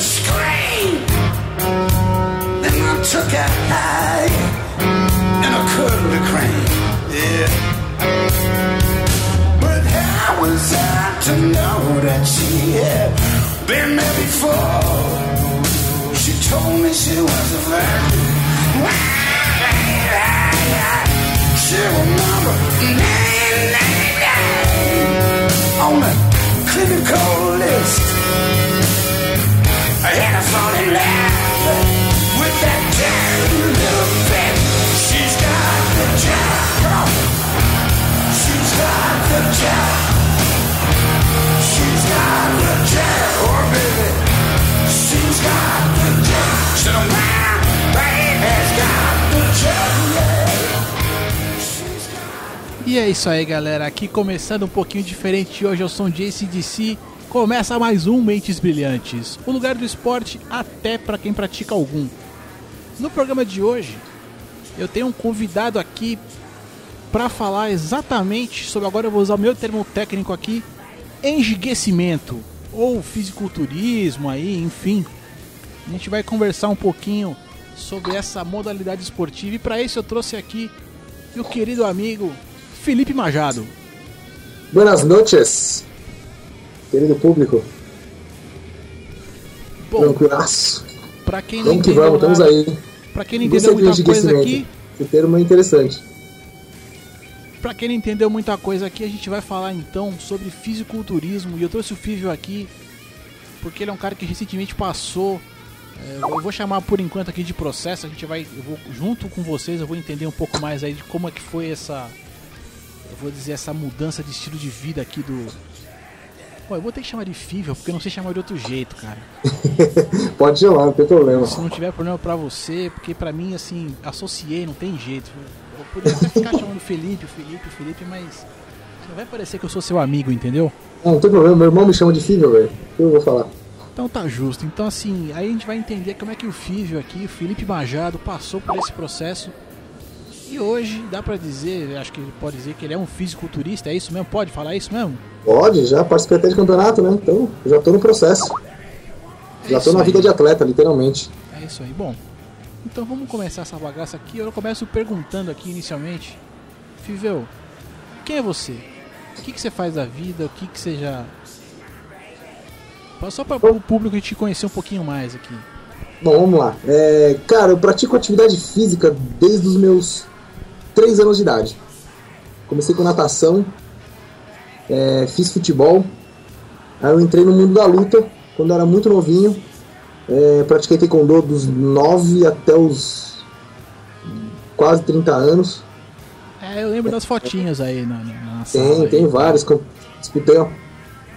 scream. Then I took a high and I be crane. Yeah. But how was I to know that she had been there before? She told me she was a virgin. She nine, nine on clinical list. E é isso aí, galera. Aqui começando um pouquinho diferente. Hoje, eu sou o JCDC. Começa mais um Mentes Brilhantes, o lugar do esporte até para quem pratica algum. No programa de hoje, eu tenho um convidado aqui para falar exatamente sobre. Agora eu vou usar o meu termo técnico aqui: enriquecimento ou fisiculturismo, aí, enfim. A gente vai conversar um pouquinho sobre essa modalidade esportiva e para isso eu trouxe aqui meu querido amigo Felipe Majado. Buenas noches, querido público. Bom, Tranquilaço. pra quem não Vamos que entendeu vamos, estamos aí. Pra quem não entendeu muita coisa aqui, Esse termo é interessante. Pra quem não entendeu muita coisa aqui, a gente vai falar então sobre fisiculturismo. E eu trouxe o Fívio aqui porque ele é um cara que recentemente passou. é, eu vou chamar por enquanto aqui de processo. A gente vai, eu vou junto com vocês, eu vou entender um pouco mais aí de como é que foi essa, eu vou dizer essa mudança de estilo de vida aqui do. Bom, eu vou ter que chamar de Fívio porque eu não sei chamar de outro jeito, cara. Pode chamar, não tem problema. Se não tiver problema pra você, porque pra mim, assim, associei, não tem jeito. Eu poderia até ficar chamando Felipe, o Felipe, o Felipe, mas não vai parecer que eu sou seu amigo, entendeu? Não, não tem problema, meu irmão me chama de filho, velho. Eu vou falar. Então tá justo. Então assim, aí a gente vai entender como é que o Fívio aqui, o Felipe Majado, passou por esse processo. E hoje dá pra dizer, acho que ele pode dizer que ele é um fisiculturista, é isso mesmo? Pode falar isso mesmo? Pode, já participei até de campeonato, né? Então, já tô no processo. É Já tô na aí. vida de atleta, literalmente. É isso aí. Bom, então vamos começar essa bagaça aqui. Eu começo perguntando aqui inicialmente. Fiveu, quem é você? O que, que você faz da vida? O que, que você já. Só para o público te conhecer um pouquinho mais aqui. Bom, vamos lá. É, cara, eu pratico atividade física desde os meus 3 anos de idade. Comecei com natação, é, fiz futebol, aí eu entrei no mundo da luta quando eu era muito novinho. É, pratiquei taekwondo dos 9 até os quase 30 anos. É, eu lembro das fotinhas aí na, na. Tem, aí. tem vários. com- Disputei uma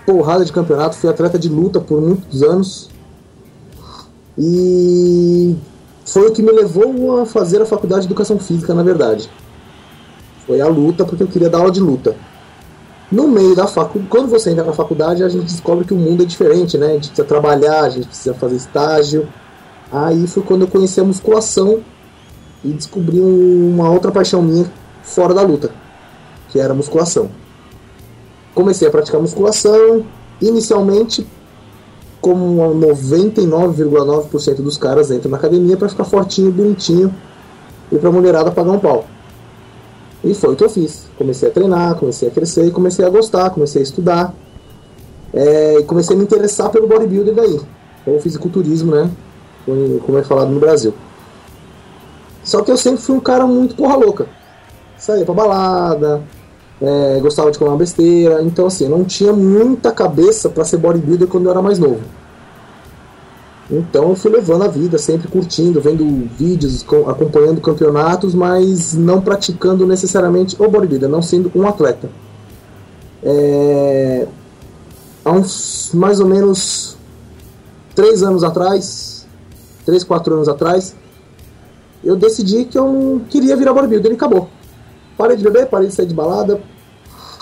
porrada de campeonato, fui atleta de luta por muitos anos. E foi o que me levou a fazer a faculdade de educação física, na verdade. Foi a luta, porque eu queria dar aula de luta. No meio da faculdade, quando você entra na faculdade, a gente descobre que o mundo é diferente, né? A gente precisa trabalhar, a gente precisa fazer estágio. Aí foi quando eu conheci a musculação e descobri um- uma outra paixão minha fora da luta, que era a musculação. Comecei a praticar musculação, inicialmente, como 99,9% dos caras entram na academia para ficar fortinho, bonitinho e pra mulherada pagar um pau. E foi o que eu fiz. Comecei a treinar, comecei a crescer comecei a gostar, comecei a estudar. É, e comecei a me interessar pelo bodybuilder daí, ou fisiculturismo, né? Como- é falado no Brasil. Só que eu sempre fui um cara muito porra louca. Saía pra balada, é, gostava de comer uma besteira. Então, assim, não tinha muita cabeça pra ser bodybuilder quando eu era mais novo. Então, eu fui levando a vida, sempre curtindo, vendo vídeos, co- acompanhando campeonatos, mas não praticando necessariamente o bodybuilder, não sendo um atleta. É, há uns mais ou menos três anos atrás, três, quatro anos atrás, eu decidi que eu não queria virar bodybuilder e acabou. Parei de beber, parei de sair de balada,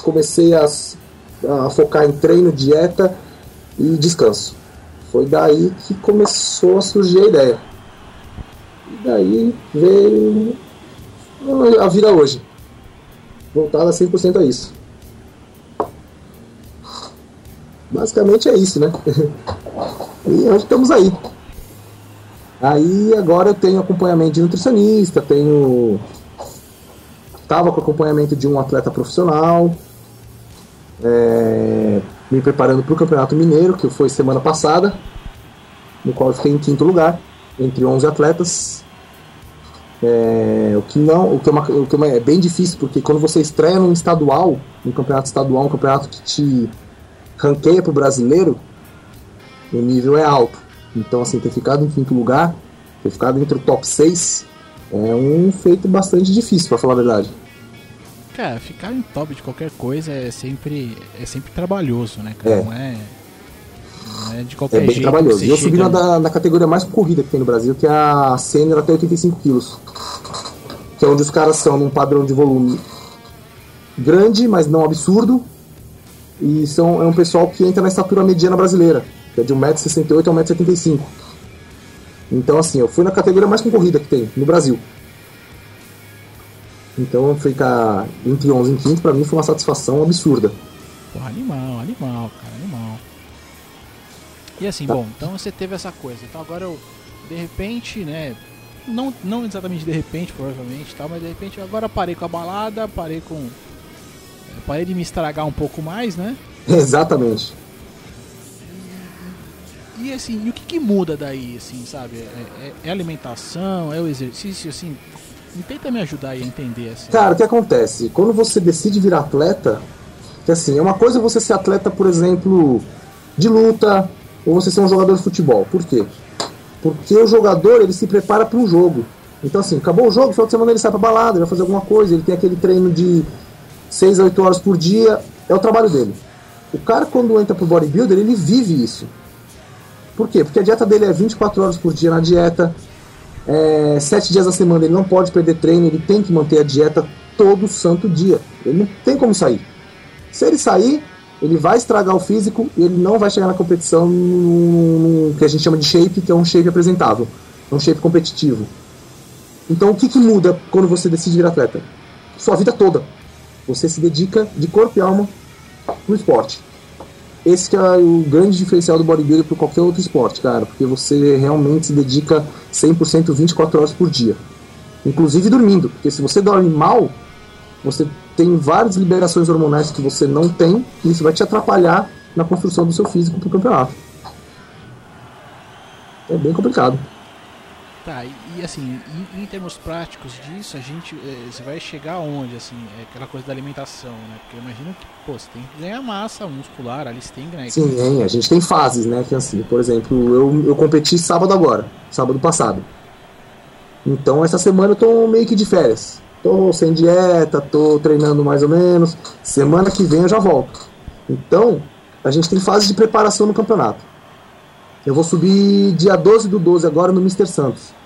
comecei a, a focar em treino, dieta e descanso. Foi daí que começou a surgir a ideia. E daí veio a vida hoje. Voltada 100% a isso. Basicamente é isso, né? E hoje estamos aí. Aí agora eu tenho acompanhamento de nutricionista, tenho. Tava com acompanhamento de um atleta profissional, é, me preparando para o Campeonato Mineiro, que foi semana passada, no qual eu fiquei em quinto lugar, entre 11 atletas. É, o que não, o que, é uma, o que é bem difícil, porque quando você estreia num estadual, um campeonato estadual, um campeonato que te ranqueia pro brasileiro, o nível é alto. Então, assim, ter ficado em quinto lugar, ter ficado entre o top 6, é um feito bastante difícil, para falar a verdade. Cara, ficar em top de qualquer coisa é sempre, é sempre trabalhoso, né, cara? É. Não é. Não é de qualquer É bem jeito. trabalhoso. E eu subi na, da- categoria mais corrida que tem no Brasil, que é a sênior até 85 quilos. Que é onde os caras são num padrão de volume grande, mas não absurdo. E são, é um pessoal que entra na estatura mediana brasileira, que é de 1,68m a 1,75m. Então, assim, eu fui na categoria mais concorrida que tem no Brasil. Então, ficar entre 11 e quinto, pra mim, foi uma satisfação absurda. Porra, animal, animal, cara, animal. E assim, Tá. bom, então você teve essa coisa. Então agora eu, de repente, né? Não, não exatamente de repente, provavelmente, tal, mas de repente agora parei com a balada, parei com. Parei de me estragar um pouco mais, né? Exatamente. E assim, e o que, que muda daí, assim, sabe? É, é- é alimentação, é o exercício, assim. Tenta me ajudar aí a entender, assim. Cara, o que acontece? Quando você decide virar atleta, que assim, é uma coisa você ser atleta, por exemplo, de luta, ou você ser um jogador de futebol. Por quê? Porque o jogador, ele se prepara para um jogo. Então assim, acabou o jogo, final de semana ele sai pra balada, ele vai fazer alguma coisa, ele tem aquele treino de 6 a 8 horas por dia, é o trabalho dele. O cara, quando entra pro bodybuilder, ele vive isso. Por quê? Porque a dieta dele é 24 horas por dia na dieta, é, sete dias da semana ele não pode perder treino, ele tem que manter a dieta todo santo dia. Ele não tem como sair. Se ele sair, ele vai estragar o físico e ele não vai chegar na competição no, que a gente chama de shape, que é um shape apresentável, é um shape competitivo. Então o que, que muda quando você decide virar atleta? Sua vida toda. Você se dedica de corpo e alma no esporte. Esse é o grande diferencial do bodybuilder para qualquer outro esporte, cara, porque você realmente se dedica 100% 24 horas por dia. Inclusive dormindo, porque se você dorme mal, você tem várias liberações hormonais que você não tem e isso vai te atrapalhar na construção do seu físico para o campeonato. É bem complicado. Tá, e, e, assim, em, em termos práticos disso, a gente. eh, você vai chegar aonde, assim? É aquela coisa da alimentação, né? Porque eu imagino que, pô, você tem que ganhar massa muscular, ali você tem que ganhar. Sim, hein, a gente tem fases, né? Que assim, por exemplo, eu, eu competi sábado agora, sábado passado. Então essa semana eu tô meio que de férias. Tô sem dieta, tô treinando mais ou menos. Semana que vem eu já volto. Então, a gente tem fase de preparação no campeonato. Eu vou subir dia 12 do 12 agora no Mr. Santos.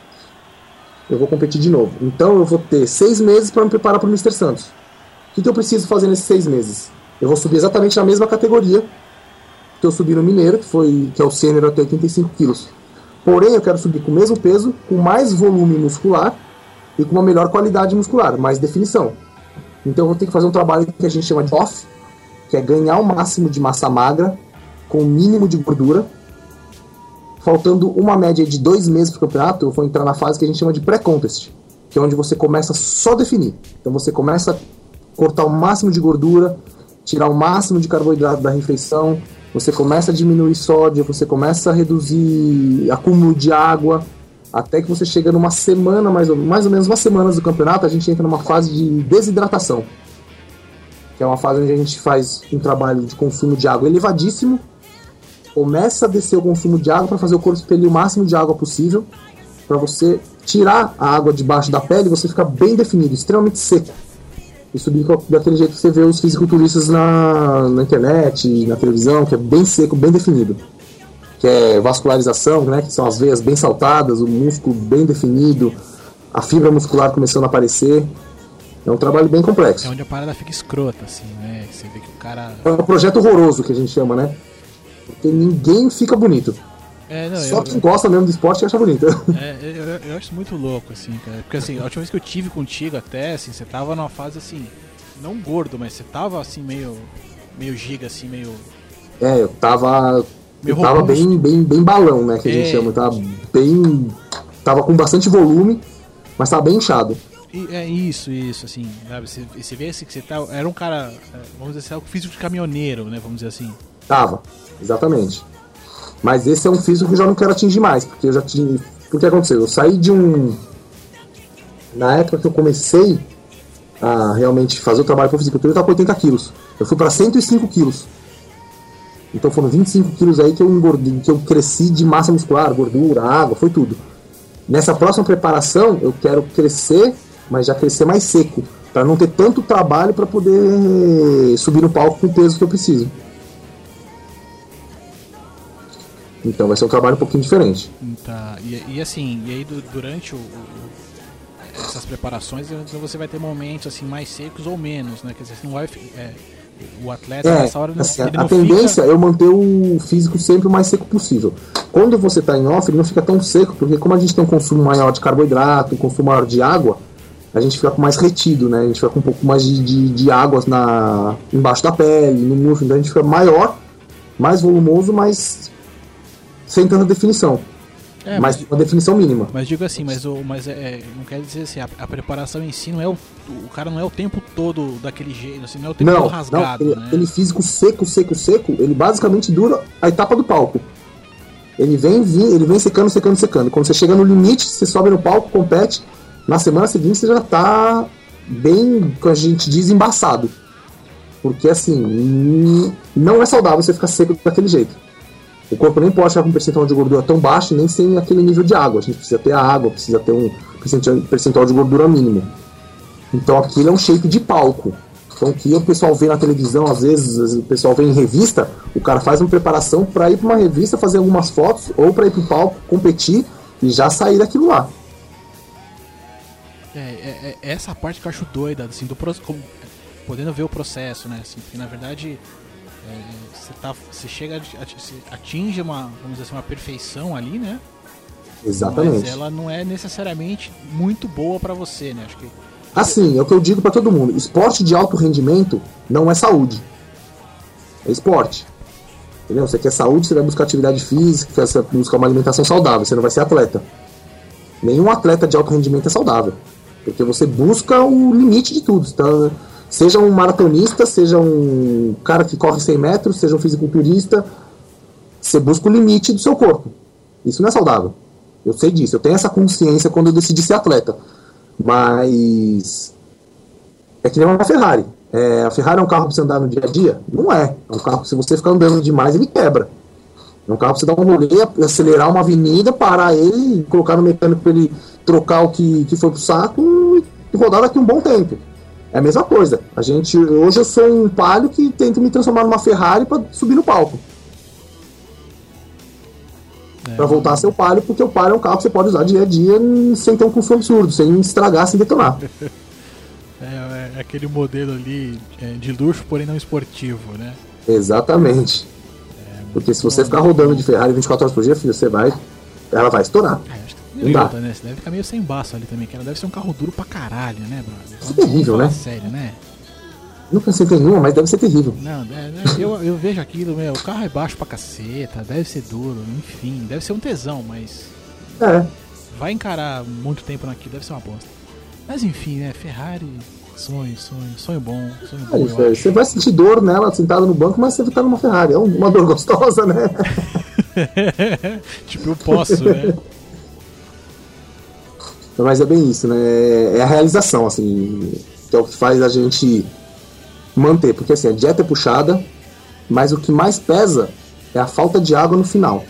Eu vou competir de novo. Então eu vou ter seis meses para me preparar para o Mr. Santos. O que, que eu preciso fazer nesses seis meses? Eu vou subir exatamente na mesma categoria que eu subi no Mineiro, que, foi, que é o sênior até 85 quilos. Porém, eu quero subir com o mesmo peso, com mais volume muscular e com uma melhor qualidade muscular, mais definição. Então eu vou ter que fazer um trabalho que a gente chama de off, que é ganhar o máximo de massa magra com o mínimo de gordura. Faltando uma média de dois meses para o campeonato, eu vou entrar na fase que a gente chama de pré-contest, que é onde você começa só a definir. Então você começa a cortar o máximo de gordura, tirar o máximo de carboidrato da refeição, você começa a diminuir sódio, você começa a reduzir acúmulo de água, até que você chega numa semana, mais ou, mais ou menos uma semana do campeonato, a gente entra numa fase de desidratação, que é uma fase onde a gente faz um trabalho de consumo de água elevadíssimo, começa a descer o consumo de água para fazer o corpo expelir o máximo de água possível, para você tirar a água debaixo da pele e você ficar bem definido, extremamente seco com- daquele jeito que você vê os fisiculturistas na, na internet, na televisão, que é bem seco, bem definido. Que é vascularização, né, que são as veias bem saltadas, o músculo bem definido, a fibra muscular começando a aparecer. É um trabalho bem É complexo. onde a parada fica escrota, assim, né? Você vê que o cara. É um projeto horroroso que a gente chama, né? Porque ninguém fica bonito. É, não, Só eu, quem gosta mesmo do esporte acha bonito. é, eu, eu- eu acho muito louco, assim, cara. Porque assim, a última vez que eu tive contigo até, assim, você tava numa fase assim, não gordo, mas você tava assim, meio. meio giga, assim, meio. É, eu tava meio tava robusto. bem, bem, bem balão, né? Que a gente É. chama. Tava bem. Tava com bastante volume, mas tava bem inchado. E- É isso, isso, assim, sabe? Você, você vê assim que você tá. Era um cara, é, vamos dizer assim, algo físico de caminhoneiro, né? Vamos dizer assim. Tava, exatamente. Mas esse é um físico que eu já não quero atingir mais, porque eu já tinha. O que aconteceu? Eu saí de um. Na época que eu comecei a realmente fazer o trabalho com fisicultura, eu tava com 80 quilos. Eu fui para 105 quilos. Então foram 25 quilos aí que eu engordei, que eu cresci de massa muscular, gordura, água, foi tudo. Nessa próxima preparação, eu quero crescer, mas já crescer mais seco, para não ter tanto trabalho para poder subir no palco com o peso que eu preciso. Então vai ser um trabalho um pouquinho diferente. Tá, e, e assim, e aí du- durante o, o- essas preparações então você vai ter momentos assim mais secos ou menos, né? Quer dizer, você não vai. é, o atleta É, nessa hora não, assim, ele a não tendência fica. é eu manter o físico sempre o mais seco possível. Quando você está em off, ele não fica tão seco, porque como a gente tem um consumo maior de carboidrato, um consumo maior de água, a gente fica mais retido, né? A gente fica com um pouco mais de, de, de águas na, embaixo da pele, no músculo, então a gente fica maior, mais volumoso, mas sem tanta definição. É, mas uma definição mínima. Mas digo assim, mas, o, mas é, é, não quer dizer assim, a, a preparação em si não é o. O cara não é o tempo todo daquele jeito, assim, não é o tempo Não, todo não rasgado, ele, né? aquele físico seco, seco, seco, ele basicamente dura a etapa do palco. Ele vem, ele vem secando, secando, secando. Quando você chega no limite, você sobe no palco, compete. Na semana seguinte você já tá bem, como a gente diz, embaçado. Porque assim, não é saudável você ficar seco daquele jeito. O corpo nem pode ficar com um percentual de gordura tão baixo, nem sem aquele nível de água. A gente precisa ter a água, precisa ter um percentual- de gordura mínimo. Então aquilo é um shape de palco. Então o que o pessoal vê na televisão, às vezes, o pessoal vê em revista, o cara faz uma preparação para ir para uma revista fazer algumas fotos ou para ir pro palco competir e já sair daquilo lá. É, é, é essa parte que eu acho doida, assim, do processo. Podendo ver o processo, né? Assim, porque na verdade é, você, tá, você chega, você atinge uma, vamos dizer assim, uma perfeição ali, né? Exatamente. Mas ela não é necessariamente muito boa pra você, né? Acho que. Assim, é o que eu digo para todo mundo: esporte de alto rendimento não é saúde. É esporte. Entendeu? Você quer saúde, você vai buscar atividade física, você vai buscar uma alimentação saudável, você não vai ser atleta. Nenhum atleta de alto rendimento é saudável. Porque você busca o limite de tudo. Então, seja um maratonista, seja um cara que corre 100 metros, seja um fisiculturista, você busca o limite do seu corpo. Isso não é saudável. Eu sei disso, eu tenho essa consciência quando eu decidi ser atleta. Mas é que nem uma Ferrari. É, a Ferrari é um carro para você andar no dia a dia? Não é. É um carro que se você ficar andando demais, ele quebra. É um carro para você dar um rolê, acelerar uma avenida, parar ele, colocar no mecânico para ele trocar o que, que foi pro saco e rodar daqui um bom tempo. É a mesma coisa. A gente, hoje eu sou um palio que tento me transformar numa Ferrari para subir no palco. É, Para voltar a ser o palio, porque o palio é um carro que você pode usar dia a dia sem ter um custo absurdo, sem estragar, sem detonar. é, é aquele modelo ali é, de luxo, porém não esportivo, né? Exatamente. Porque se você ficar rodando de Ferrari 24 horas por dia, filho, você vai. Ela vai estourar. Eu acho que Não dá. outra, né? Você deve ficar meio sem baço ali também, que ela deve ser um carro duro pra caralho, né, brother? Isso é terrível, né? Sério, né? Nunca sentei em uma, mas deve ser terrível. Não, é, né, eu, eu vejo aquilo, meu, o carro é baixo pra caceta, deve ser duro, enfim, deve ser um tesão, mas É. vai encarar muito tempo naquilo, deve ser uma bosta. Mas enfim, né, Ferrari, sonho, sonho, sonho bom, sonho É bom, é. acho. Você vai sentir dor nela sentada no banco, mas você tá numa Ferrari. É um- uma dor gostosa, né? tipo, eu posso, né? Mas é bem isso, né? É a realização, assim, que é o que faz a gente manter. Porque assim, a dieta é puxada, mas o que mais pesa é a falta de água no final.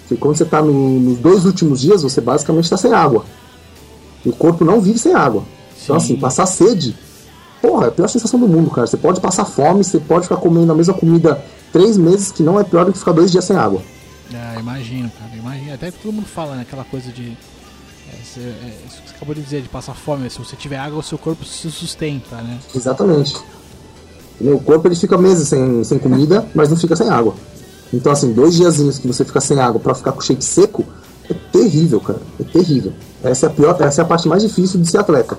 Porque quando você tá no- nos dois últimos dias, você basicamente está sem água. E o corpo não vive sem água. Então, Sim. assim, passar sede, porra, é a pior sensação do mundo, cara. Você pode passar fome, você pode ficar comendo a mesma comida três meses, que não é pior do que ficar dois dias sem água. Ah, imagino, cara, imagino. Até todo mundo fala, né, aquela coisa de. É, isso que você acabou de dizer, de passar fome, se você tiver água, o seu corpo se sustenta, né? Exatamente. O corpo ele fica meses sem, sem comida, mas não fica sem água. Então, assim, dois diazinhos que você fica sem água pra ficar com o shake seco é terrível, cara. É terrível. Essa é a pior, essa é a parte mais difícil de ser atleta.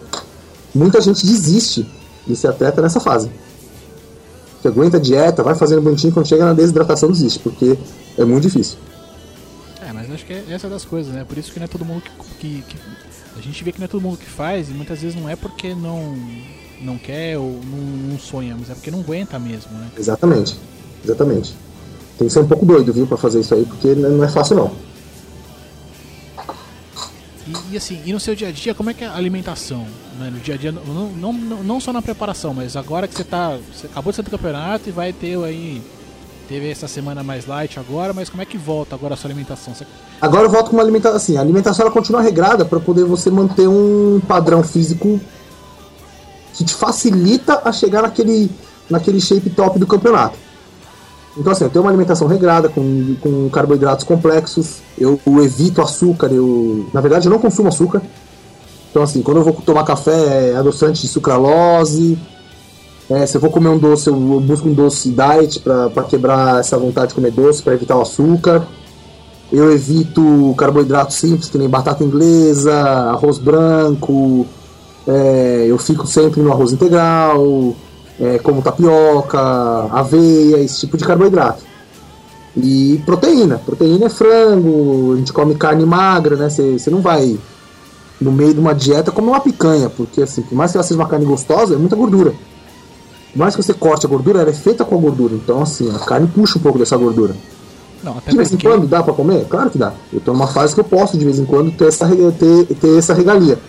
Muita gente desiste de ser atleta nessa fase. aguenta a dieta, vai fazendo bonitinho, quando chega na desidratação desiste, porque é muito difícil. É, acho que é essa das coisas, né? Por isso que não é todo mundo que, que, que- A gente vê que não é todo mundo que faz, e muitas vezes não é porque não, não quer ou não, não sonha, mas é porque não aguenta mesmo, né? Exatamente. Exatamente. Tem que ser um pouco doido, viu, pra fazer isso aí, porque não é fácil não. E, e assim, e no seu dia a dia, como é que é a alimentação? Né? No dia a dia, não, não, não, não só na preparação, mas agora que você tá. Você acabou de sair do campeonato e vai ter aí. Teve essa semana mais light agora, mas como é que volta agora a sua alimentação? Você- Agora eu volto com uma alimentação. Assim, a alimentação ela continua regrada para poder você manter um padrão físico que te facilita a chegar naquele, naquele shape top do campeonato. Então, assim, eu tenho uma alimentação regrada, com, com carboidratos complexos, eu, evito açúcar, eu. Na verdade, eu não consumo açúcar. Então, assim, quando eu vou tomar café, é adoçante de sucralose. É, se eu vou comer um doce, eu busco um doce diet para quebrar essa vontade de comer doce, para evitar o açúcar. Eu evito carboidratos simples, que nem batata inglesa, arroz branco. é, eu fico sempre no arroz integral, é, como tapioca, aveia, esse tipo de carboidrato. E proteína. Proteína é frango, a gente come carne magra, né? Você não vai no meio de uma dieta comer uma picanha, porque assim, por mais que ela seja uma carne gostosa, é muita gordura. Por mais que você corte a gordura, ela é feita com a gordura. Então, assim, a carne puxa um pouco dessa gordura. Não, De vez em porque. quando dá pra comer? Claro que dá. Eu tô numa fase que eu posso de vez em quando ter essa, ter, ter essa regalia.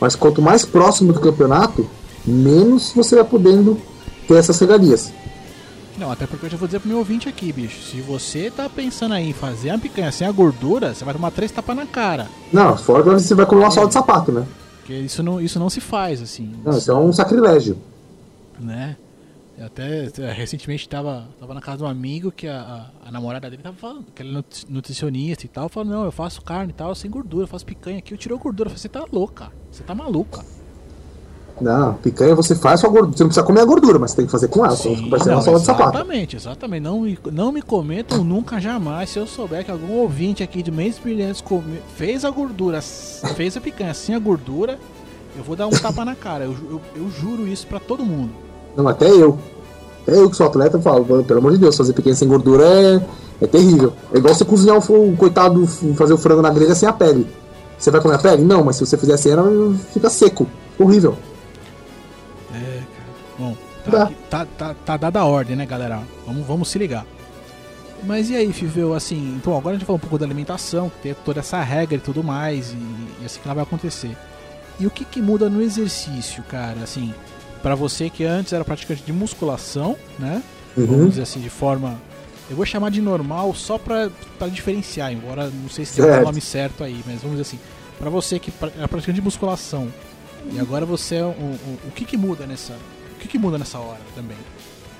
Mas quanto mais próximo do campeonato, menos você vai podendo ter essas regalias. Não, até porque eu já vou dizer pro meu ouvinte aqui, bicho. Se você tá pensando aí em fazer uma picanha sem a gordura, você vai tomar três tapas na cara. Não, fora que você vai comer uma sola de sapato, né? Porque isso não, isso não se faz, assim. Não, isso é um sacrilégio. Né? Eu até eh, recentemente tava, tava na casa de um amigo que a, a, a namorada dele tava falando, que ele é nutri- nutricionista e tal, falou, não, eu faço carne e tal, sem gordura, eu faço picanha aqui, eu tirou gordura. Eu falei, você tá louca, você tá maluca. Não, picanha você faz a gordura. Você não precisa comer a gordura, mas tem que fazer com ela. Sim, uma não, sola de sapato. Exatamente, exatamente. Não me, não me comentam nunca jamais se eu souber que algum ouvinte aqui de Meios Brilhantes fez a gordura, fez a picanha sem a gordura, eu vou dar um tapa na cara. Eu, eu, eu juro isso pra todo mundo. Não, até eu. Até eu que sou atleta falo, pelo amor de Deus, fazer picanha sem gordura é, é terrível. É igual você cozinhar o, o coitado, fazer o frango na grelha sem a pele. Você vai comer a pele? Não, mas se você fizer assim, ela fica seco. Horrível. É, cara. Bom, tá, tá, tá, tá dada a ordem, né, galera? Vamos, vamos se ligar. Mas e aí, Fiveu, assim, então agora a gente falou um pouco da alimentação, que tem toda essa regra e tudo mais, e, e assim que ela vai acontecer. E o que, que muda no exercício, cara? Assim, pra você que antes era praticante de musculação, né? Uhum. Vamos dizer assim, de forma. Eu vou chamar de normal só pra, pra diferenciar, embora não sei se tem o nome certo aí, mas vamos dizer assim, pra você que era praticante de musculação e agora você é um, um- o que que muda nessa. O que que muda nessa hora também?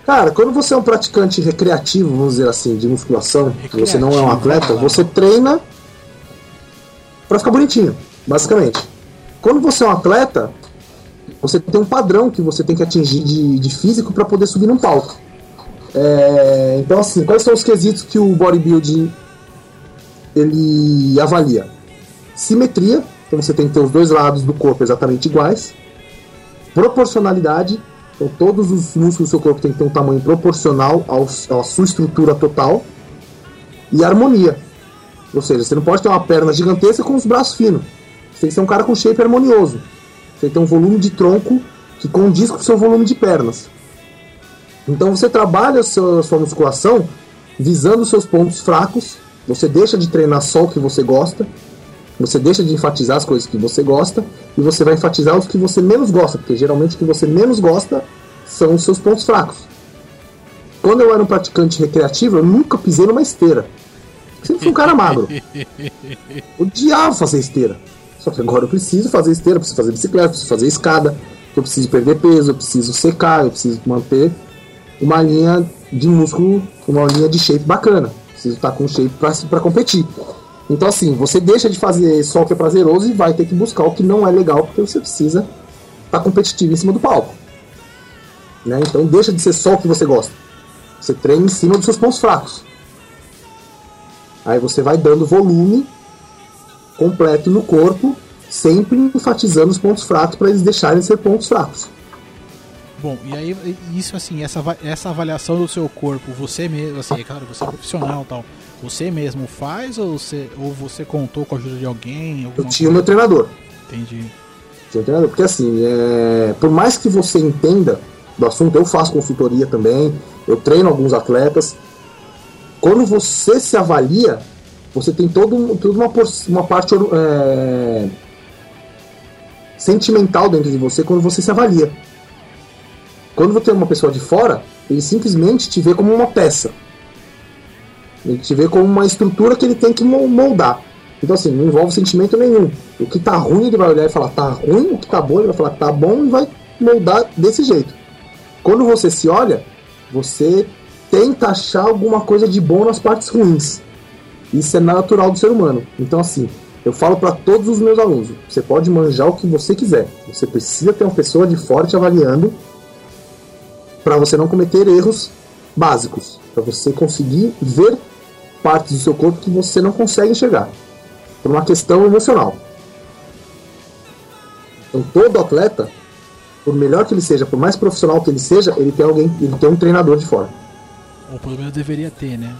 Cara, quando você é um praticante recreativo, vamos dizer assim, de musculação, que você não é um Recreativo, atleta, você treina pra ficar bonitinho, basicamente. Quando você é um atleta, você tem um padrão que você tem que atingir de, de físico para poder subir num palco. É, então, assim, quais são os quesitos que o bodybuilding ele avalia? Simetria, então você tem que ter os dois lados do corpo exatamente iguais. Proporcionalidade, então todos os músculos do seu corpo têm que ter um tamanho proporcional à sua estrutura total. E harmonia, ou seja, você não pode ter uma perna gigantesca com os braços finos. Você tem que ser um cara com shape harmonioso. Você tem que ter um volume de tronco que condiz com o seu volume de pernas. Então você trabalha a sua, a sua musculação visando os seus pontos fracos. Você deixa de treinar só o que você gosta. Você deixa de enfatizar as coisas que você gosta. E você vai enfatizar os que você menos gosta. Porque geralmente o que você menos gosta são os seus pontos fracos. Quando eu era um praticante recreativo, eu nunca pisei numa esteira. Eu sempre fui um cara magro. Odiava fazer esteira. Só que agora eu preciso fazer esteira, preciso fazer bicicleta, preciso fazer escada, eu preciso perder peso, eu preciso secar, eu preciso manter uma linha de músculo, uma linha de shape bacana. Preciso estar com shape para competir. Então assim, você deixa de fazer só o que é prazeroso e vai ter que buscar o que não é legal, porque você precisa estar competitivo em cima do palco. Né? Então deixa de ser só o que você gosta. Você treina em cima dos seus pontos fracos. Aí você vai dando volume completo no corpo, sempre enfatizando os pontos fracos para eles deixarem de ser pontos fracos. Bom, e aí, isso assim, essa, essa avaliação do seu corpo, você mesmo, assim, é claro, você é profissional tal, você mesmo faz ou você, ou você contou com a ajuda de alguém? Eu tinha o meu treinador. Entendi. Tinha o treinador. Porque assim, é, por mais que você entenda do assunto, eu faço consultoria também, eu treino alguns atletas. Quando você se avalia, você tem todo, toda uma, uma parte é, sentimental dentro de você quando você se avalia. Quando você tem uma pessoa de fora, ele simplesmente te vê como uma peça. Ele te vê como uma estrutura que ele tem que mo- moldar. Então, assim, não envolve sentimento nenhum. O que tá ruim, ele vai olhar e falar tá ruim, o que tá bom, ele vai falar tá bom e vai moldar desse jeito. Quando você se olha, você tenta achar alguma coisa de bom nas partes ruins. Isso é natural do ser humano. Então, assim, eu falo para todos os meus alunos: você pode manjar o que você quiser. Você precisa ter uma pessoa de fora te avaliando para você não cometer erros básicos, para você conseguir ver partes do seu corpo que você não consegue enxergar, por uma questão emocional. Então, todo atleta, por melhor que ele seja, por mais profissional que ele seja, ele tem alguém, ele tem um treinador de fora. Ou pelo menos deveria ter, né?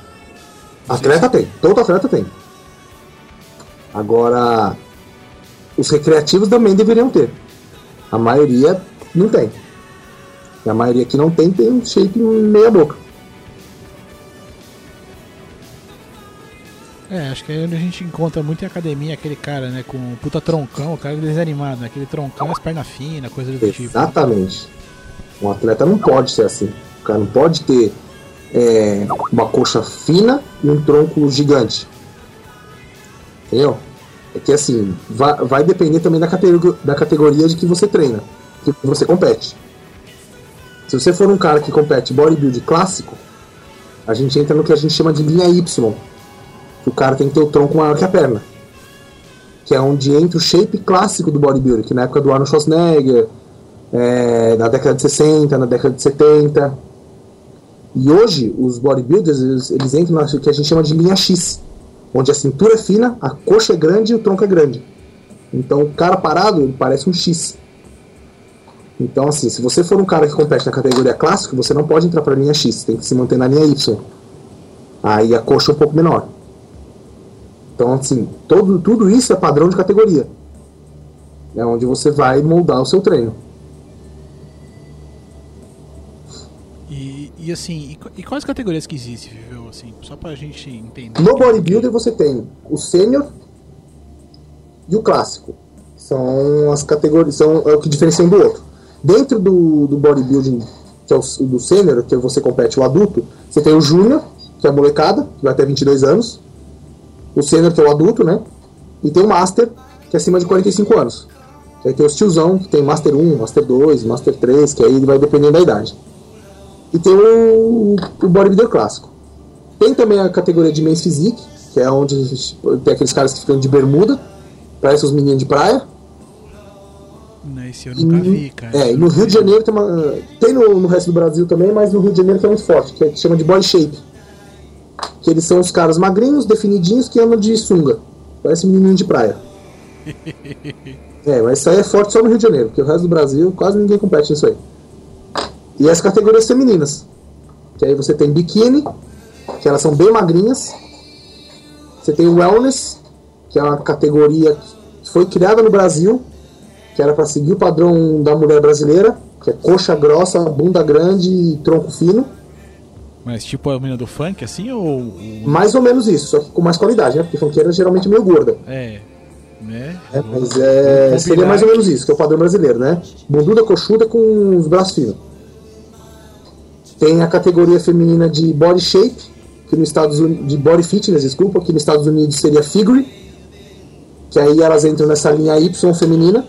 Atleta tem, todo atleta tem. Agora, os recreativos também deveriam ter. A maioria não tem. E a maioria que não tem tem um shape meia boca. É, acho que é onde a gente encontra muito em academia aquele cara, né, com um puta troncão, o cara desanimado, né? Aquele troncão as pernas finas, coisa do tipo. Exatamente. Um atleta não pode ser assim. O cara não pode ter é, uma coxa fina e um tronco gigante. Entendeu? É que assim, vai, vai depender também da categoria, da categoria de que você treina, que você compete. Se você for um cara que compete bodybuilding clássico, a gente entra no que a gente chama de linha Y. Que o cara tem que ter o tronco maior que a perna. Que é onde entra o shape clássico do bodybuilding, que na época do Arnold Schwarzenegger, é, na década de 60, na década de 70. E hoje, os bodybuilders, eles, eles entram no que a gente chama de linha X, onde a cintura é fina, a coxa é grande e o tronco é grande. Então, o cara parado, ele parece um X. Então, assim, se você for um cara que compete na categoria clássica, você não pode entrar para a linha X, tem que se manter na linha Y. Aí a coxa é um pouco menor. Então, assim, todo, tudo isso é padrão de categoria. É onde você vai moldar o seu treino. E, assim, e, e quais categorias que existem, viu? Assim, só pra gente entender. No bodybuilder você tem o sênior e o clássico. São as categorias, são é o que diferencia um do outro. Dentro do, do bodybuilding, que é o do sênior, que você compete o adulto, você tem o júnior, que é a molecada, que vai até 22 anos. O sênior, que é o adulto, né? E tem o master, que é acima de 45 anos. Aí tem os tiozão, que tem Master 1, Master 2, Master 3, que aí vai dependendo da idade. E tem o, o bodybuilder clássico. Tem também a categoria de Men's Physique, que é onde tem aqueles caras que ficam de bermuda, parece os meninos de praia. Né, Esse eu nunca E- vi, cara. É, e no Rio de Janeiro tem uma. Tem no, no resto do Brasil também, mas no Rio de Janeiro que é muito forte, que, é, que chama de body shape. Que eles são os caras magrinhos, definidinhos, que andam de sunga. Parece um menininho de praia. É, mas isso aí é forte só no Rio de Janeiro, porque o resto do Brasil quase ninguém compete nisso aí. E as categorias femininas. Que aí você tem biquíni, que elas são bem magrinhas. Você tem wellness, que é uma categoria que foi criada no Brasil, que era para seguir o padrão da mulher brasileira, que é coxa grossa, bunda grande e tronco fino. Mas tipo a menina do funk, assim, ou. Mais ou menos isso, só que com mais qualidade, né? Porque funkeira geralmente é meio gorda. É. Né? É, mas é, seria mais ou menos isso, que é o padrão brasileiro, né? Bunduda coxuda com os braços finos. Tem a categoria feminina de body shape, que nos Estados Unidos, de body fitness, desculpa, que nos Estados Unidos seria figure, que aí elas entram nessa linha Y feminina,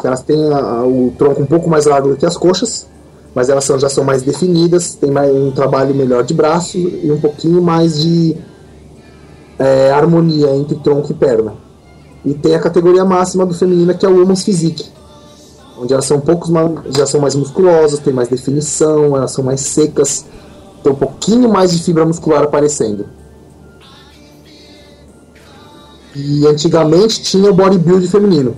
que elas têm a- o tronco um pouco mais largo do que as coxas, mas elas são, já são mais definidas, tem mais, um trabalho melhor de braço e um pouquinho mais de é, harmonia entre tronco e perna. E tem a categoria máxima do feminina, que é o Woman's Physique. Onde elas são poucos já são mais musculosas, tem mais definição, elas são mais secas, tem um pouquinho mais de fibra muscular aparecendo. E antigamente tinha o bodybuilding feminino,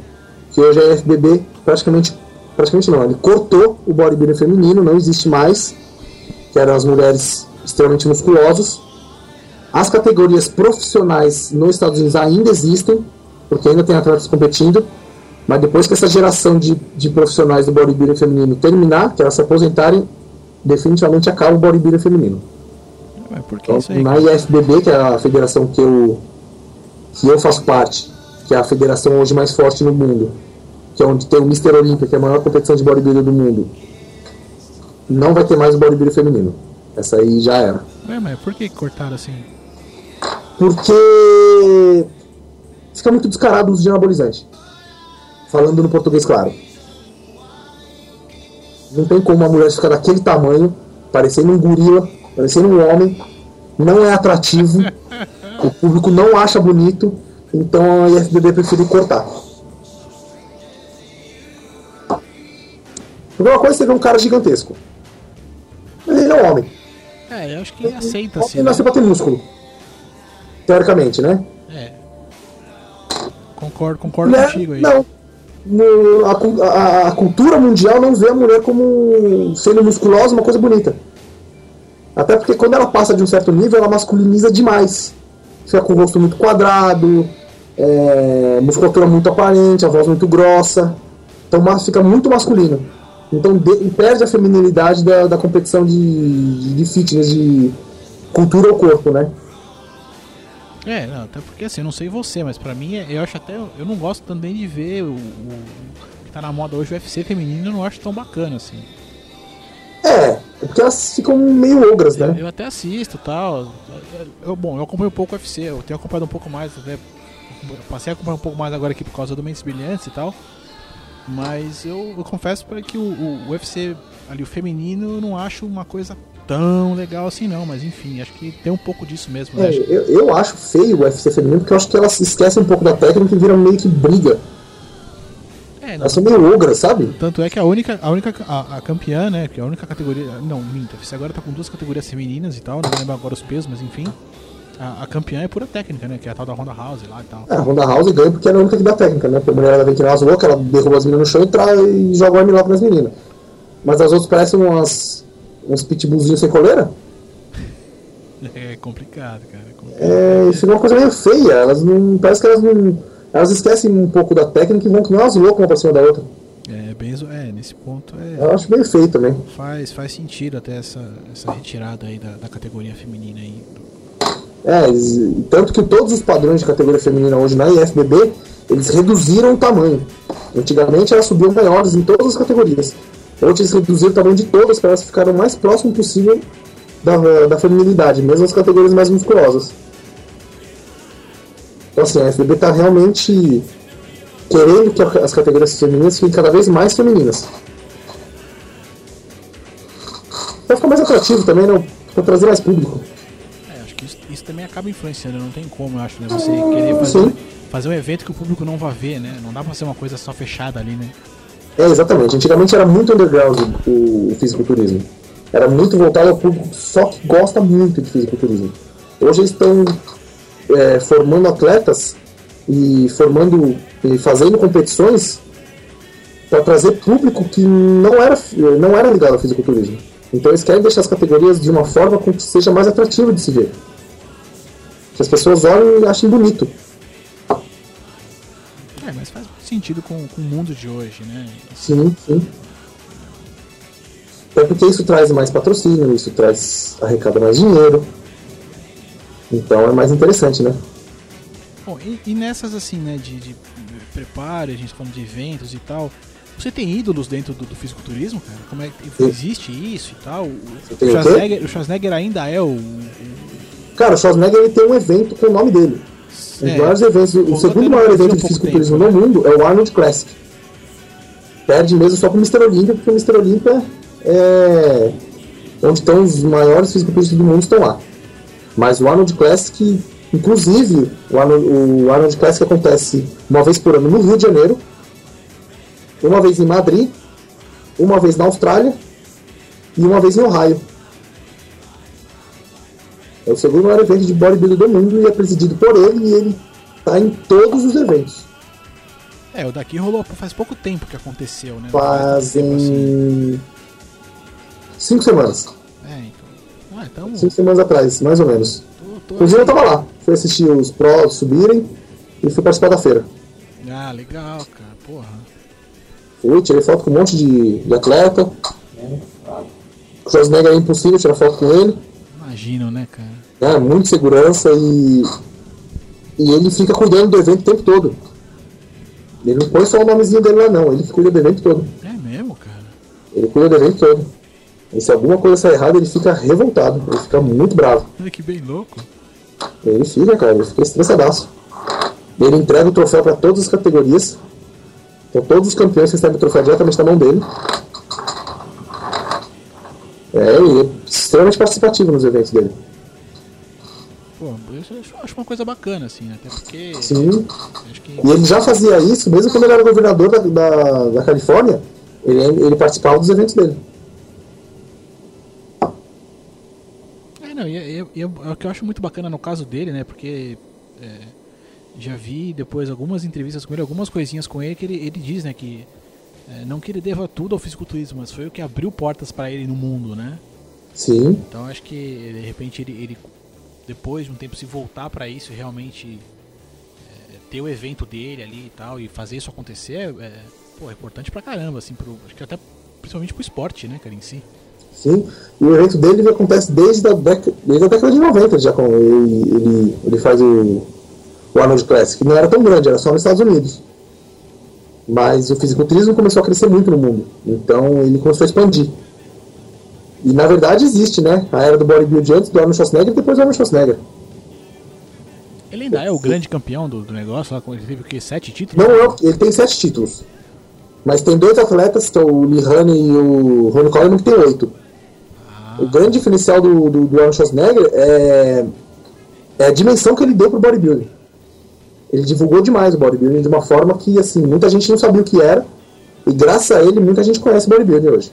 que hoje a FBB praticamente praticamente não, ele cortou o bodybuilding feminino, não existe mais, que eram as mulheres extremamente musculosas. As categorias profissionais nos Estados Unidos ainda existem, porque ainda tem atletas competindo, mas depois que essa geração de, de profissionais do bodybuilding feminino terminar, que elas se aposentarem, definitivamente acaba o bodybuilding feminino. Mas por que Então, isso aí? na IFBB, que é a federação que eu, que eu faço parte, que é a federação hoje mais forte no mundo, que é onde tem o Mr. Olympia, que é a maior competição de bodybuilding do mundo, não vai ter mais o bodybuilding feminino. Essa aí já era. Ué, mas por que que cortaram assim? Porque fica muito descarado o uso de anabolizante. Falando no português claro. Não tem como uma mulher ficar daquele tamanho, parecendo um gorila, parecendo um homem, não é atrativo, o público não acha bonito, então a IFBB preferiu cortar. Porque uma coisa você vê um cara gigantesco. Mas ele é um homem. É, eu acho que aceita Homem assim. Né? nasceu pra ter músculo. Teoricamente, né? É. Concordo, concordo Né? contigo aí. Não. No- a, a- a cultura mundial não vê a mulher como sendo musculosa uma coisa bonita. Até porque quando ela passa de um certo nível, ela masculiniza demais. Fica com o rosto muito quadrado, é, musculatura muito aparente, a voz muito grossa. Então fica muito masculino. Então de- perde a feminilidade da, da competição de, de fitness, de cultura ao corpo, né? É, não, até porque assim, eu não sei você, mas pra mim, é- eu acho até. Eu não gosto também de ver o, o que tá na moda hoje, o UFC feminino, eu não acho tão bacana assim. É, é porque elas ficam meio ogras, né? Eu até assisto e tal. Eu, bom, eu acompanho um pouco o UFC, eu tenho acompanhado um pouco mais, até. eu Passei a acompanhar um pouco mais agora aqui por causa do Mentes Brilhantes e tal. Mas eu, eu confesso para que o, o UFC ali, o feminino, eu não acho uma coisa tão legal assim não, mas enfim, acho que tem um pouco disso mesmo, né? É, eu, eu acho feio o UFC feminino porque eu acho que elas esquecem um pouco da técnica e viram meio que briga. É, não, Elas são meio ogras, sabe? Tanto é que a única, a única a, a campeã, né, que a única categoria, não, minta, você agora tá com duas categorias femininas e tal, não lembro agora os pesos, mas enfim, a, a campeã é pura técnica, né, que é a tal da Ronda House lá e tal. É, a Ronda House ganha porque ela é a única que dá técnica, né? Porque a mulher ela vem nem umas loucas, ela derruba as meninas no chão e, tra e joga o armlock nas meninas. Mas as outras parecem umas, uns pitbullzinhos sem coleira. É complicado, cara. É complicado. É, e fica uma coisa meio feia. Elas não. Parece que elas não. Elas esquecem um pouco da técnica e vão que nem umas loucas uma pra cima da outra. É, bem, zo- é, nesse ponto é, Eu acho meio feio também. faz, faz sentido até essa, essa retirada aí da, da categoria feminina aí. É, tanto que todos os padrões de categoria feminina hoje na IFBB, eles reduziram o tamanho. Antigamente elas subiam maiores em todas as categorias. Hoje eles reduziram o tamanho de todas para elas ficarem o mais próximo possível da, da feminilidade, mesmo as categorias mais musculosas. Então assim, a IFBB está realmente querendo que as categorias femininas fiquem cada vez mais femininas. Pra ficar mais atrativo também, né? Pra trazer mais público. É, acho que isso, isso também acaba influenciando, não tem como, eu acho, né? Você querer fazer, Sim. fazer um evento que o público não vai ver, né? Não dá pra ser uma coisa só fechada ali, né? É, exatamente. Antigamente era muito underground o, fisiculturismo. Era muito voltado ao público só que gosta muito de fisiculturismo. Hoje eles estão é, formando atletas e formando e fazendo competições para trazer público que não era, não era ligado ao fisiculturismo. Então eles querem deixar as categorias de uma forma com que seja mais atrativo de se ver. Que as pessoas olhem e achem bonito. É, mas faz sentido com, com o mundo de hoje, né? Sim, sim. Até porque isso traz mais patrocínio, isso traz arrecada mais dinheiro. Então é mais interessante, né? Bom, e, e nessas assim, né, de, de preparo, a gente falando de eventos e tal, você tem ídolos dentro do, do fisiculturismo, cara? Como é que existe isso e tal? O, o? Schwarzenegger, o Schwarzenegger ainda é o, o- Cara, o Schwarzenegger ele tem um evento com o nome dele. Um dos É. maiores eventos, o segundo maior evento de fisiculturismo no mundo é o Arnold Classic. Perde mesmo só pro Mr. Olympia, porque o Mr. Olympia é onde estão os maiores fisiculturistas do mundo estão lá. Mas o Arnold Classic, inclusive, o Arnold, o Arnold Classic acontece uma vez por ano no Rio de Janeiro, uma vez em Madrid, uma vez na Austrália e uma vez em Ohio. É o segundo maior evento de bodybuilding do mundo e é presidido por ele e ele tá em todos os eventos. É, o daqui rolou faz pouco tempo que aconteceu, né? Não faz tanto tempo assim. Fazem. Cinco semanas. É, então. Ah, então. Cinco semanas atrás, mais ou menos. Tô, tô Inclusive eu assim. tava lá. Fui assistir os prós subirem e fui participar da feira. Ah, legal, cara. Porra. Fui, tirei foto com um monte de, de atleta. O Schwarzenegger é impossível tirar foto com ele. Imagino, né, cara? né? Muito segurança e. E ele fica cuidando do evento o tempo todo. Ele não põe só o nomezinho dele lá, não. Ele cuida do evento todo. É mesmo, cara. Ele cuida do evento todo. E se alguma coisa sair errada, ele fica revoltado. Ele fica muito bravo. Olha que bem louco. Ele fica, cara. Ele fica estressadaço. Ele entrega o troféu para todas as categorias. Então todos os campeões recebem o troféu diretamente na mão dele. É, ele é extremamente participativo nos eventos dele. Pô, isso eu acho- uma coisa bacana, assim, né? Até porque. Sim. Que. E ele já fazia isso, mesmo quando ele era governador da, da, da Califórnia, ele, ele participava dos eventos dele. É, não, e, e- o que eu acho muito bacana no caso dele, né? Porque é, já vi depois algumas entrevistas com ele, algumas coisinhas com ele que ele, ele diz, né? Que não que ele deva tudo ao fisiculturismo, mas foi o que abriu portas pra ele no mundo, né? Sim, Então acho que de repente ele, ele depois de um tempo se voltar pra isso e realmente é, ter o evento dele ali e tal e fazer isso acontecer é, é, pô, é importante pra caramba, assim, pro, acho que até principalmente pro esporte, né, cara, em si. sim. E o evento dele ele acontece desde a, década, desde a década de 90, já com ele, ele, ele faz o, o Arnold Classic, que não era tão grande, era só nos Estados Unidos. Mas o fisiculturismo começou a crescer muito no mundo. Então ele começou a expandir. E na verdade existe, né? A era do bodybuilding antes do Arnold Schwarzenegger e depois do Arnold Schwarzenegger. Ele ainda é o grande campeão do, do negócio, lá, com- ele teve o quê? Sete títulos? Não, não, ele tem sete títulos. Mas tem dois atletas, que é o Lee Haney e o Ronnie Coleman, que tem oito. O grande diferencial do, do, do Arnold Schwarzenegger é, é a dimensão que ele deu pro bodybuilding. Ele divulgou demais o bodybuilding de uma forma que, assim, muita gente não sabia o que era. E graças a ele, muita gente conhece bodybuilding hoje.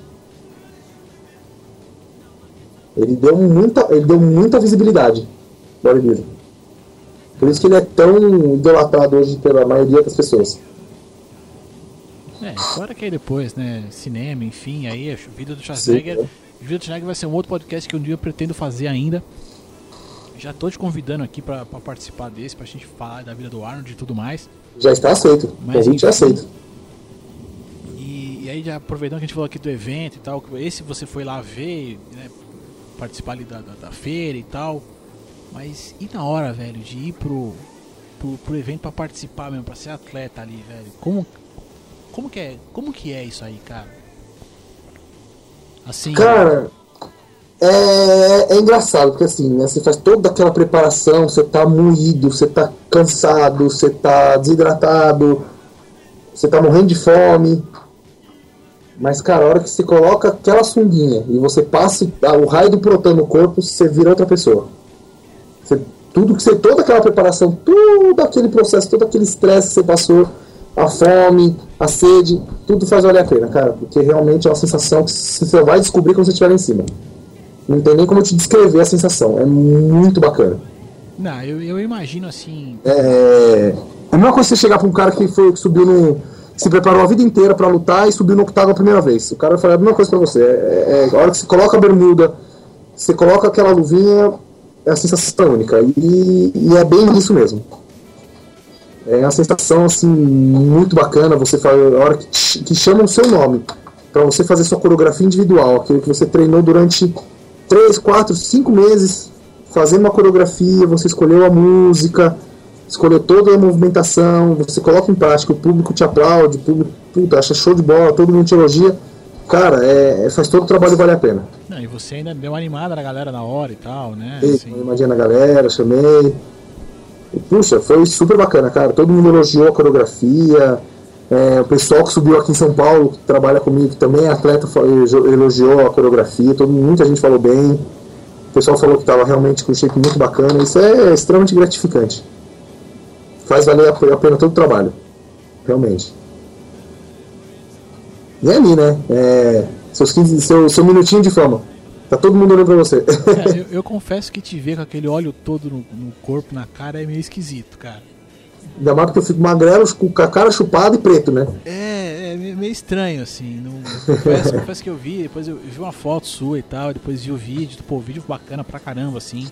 Ele deu muita, ele deu muita visibilidade ao bodybuilding. Por isso que ele é tão idolatrado hoje pela maioria das pessoas. É, fora que aí depois, né, cinema, enfim, aí a vida do Schwarzenegger, Sim, vida do Schwarzenegger vai ser um outro podcast que um dia eu pretendo fazer ainda. Já tô te convidando aqui pra, pra participar desse, pra gente falar da vida do Arnold e tudo mais. Já está aceito. Mas, convite é enfim. aceito. E, e aí, já aproveitando que a gente falou aqui do evento e tal, esse você foi lá ver, né, participar ali da, da, da feira e tal. Mas e na hora, velho, de ir pro, pro, pro evento pra participar mesmo, pra ser atleta ali, velho? Como, como, que, é, como que é isso aí, cara? Assim, Cara, é, é engraçado, porque assim, né, você faz toda aquela preparação, você tá moído, você tá cansado, você tá desidratado, você tá morrendo de fome. Mas, cara, a hora que você coloca aquela sunguinha e você passa o raio do protão no corpo, você vira outra pessoa. Você- tudo que você, toda aquela preparação, todo aquele processo, todo aquele estresse que você passou, a fome, a sede, tudo faz valer a pena, cara, porque realmente é uma sensação que você vai descobrir quando você estiver em cima. Não tem nem como eu te descrever a sensação, é muito bacana. não, eu, eu imagino assim, É, é a mesma coisa você chegar pra um cara que, foi, que subiu no. se preparou a vida inteira pra lutar e subiu no octavo a primeira vez. O cara vai falar a mesma coisa pra você. É, é, a hora que você coloca a bermuda, você coloca aquela luvinha, é a sensação única. E, e é bem isso mesmo. É uma sensação assim muito bacana. Você faz a hora que, que chama o seu nome pra você fazer sua coreografia individual, aquilo que você treinou durante 3, 4, 5 meses, fazendo uma coreografia, você escolheu a música, escolheu toda a movimentação, você coloca em prática, o público te aplaude, o público puta, acha show de bola, todo mundo te elogia. Cara, é, é- faz todo o trabalho valer a pena. não, e você ainda deu uma animada na galera na hora e tal, né? Ei, Assim, Imagina a galera, chamei. E, puxa, foi super bacana, cara. Todo mundo elogiou a coreografia. É, o pessoal que subiu aqui em São Paulo, que trabalha comigo, que também é atleta, elogiou a coreografia. Todo, muita gente falou bem. O pessoal falou que estava realmente com um shape muito bacana. Isso é extremamente gratificante. Faz valer a a pena todo o trabalho. Realmente. E é ali, né? É, seus 15, seu, seu minutinho de fama. Tá todo mundo olhando pra você. É, eu, eu confesso que te ver com aquele óleo todo no, no corpo, na cara, é meio esquisito, cara. Ainda mais porque eu fico magrelo, com a cara chupada e preto, né? É, é me- meio estranho, assim. Não, confesso, confesso que eu vi, depois eu, eu vi uma foto sua e tal, depois vi o vídeo, pô, vídeo bacana pra caramba, assim.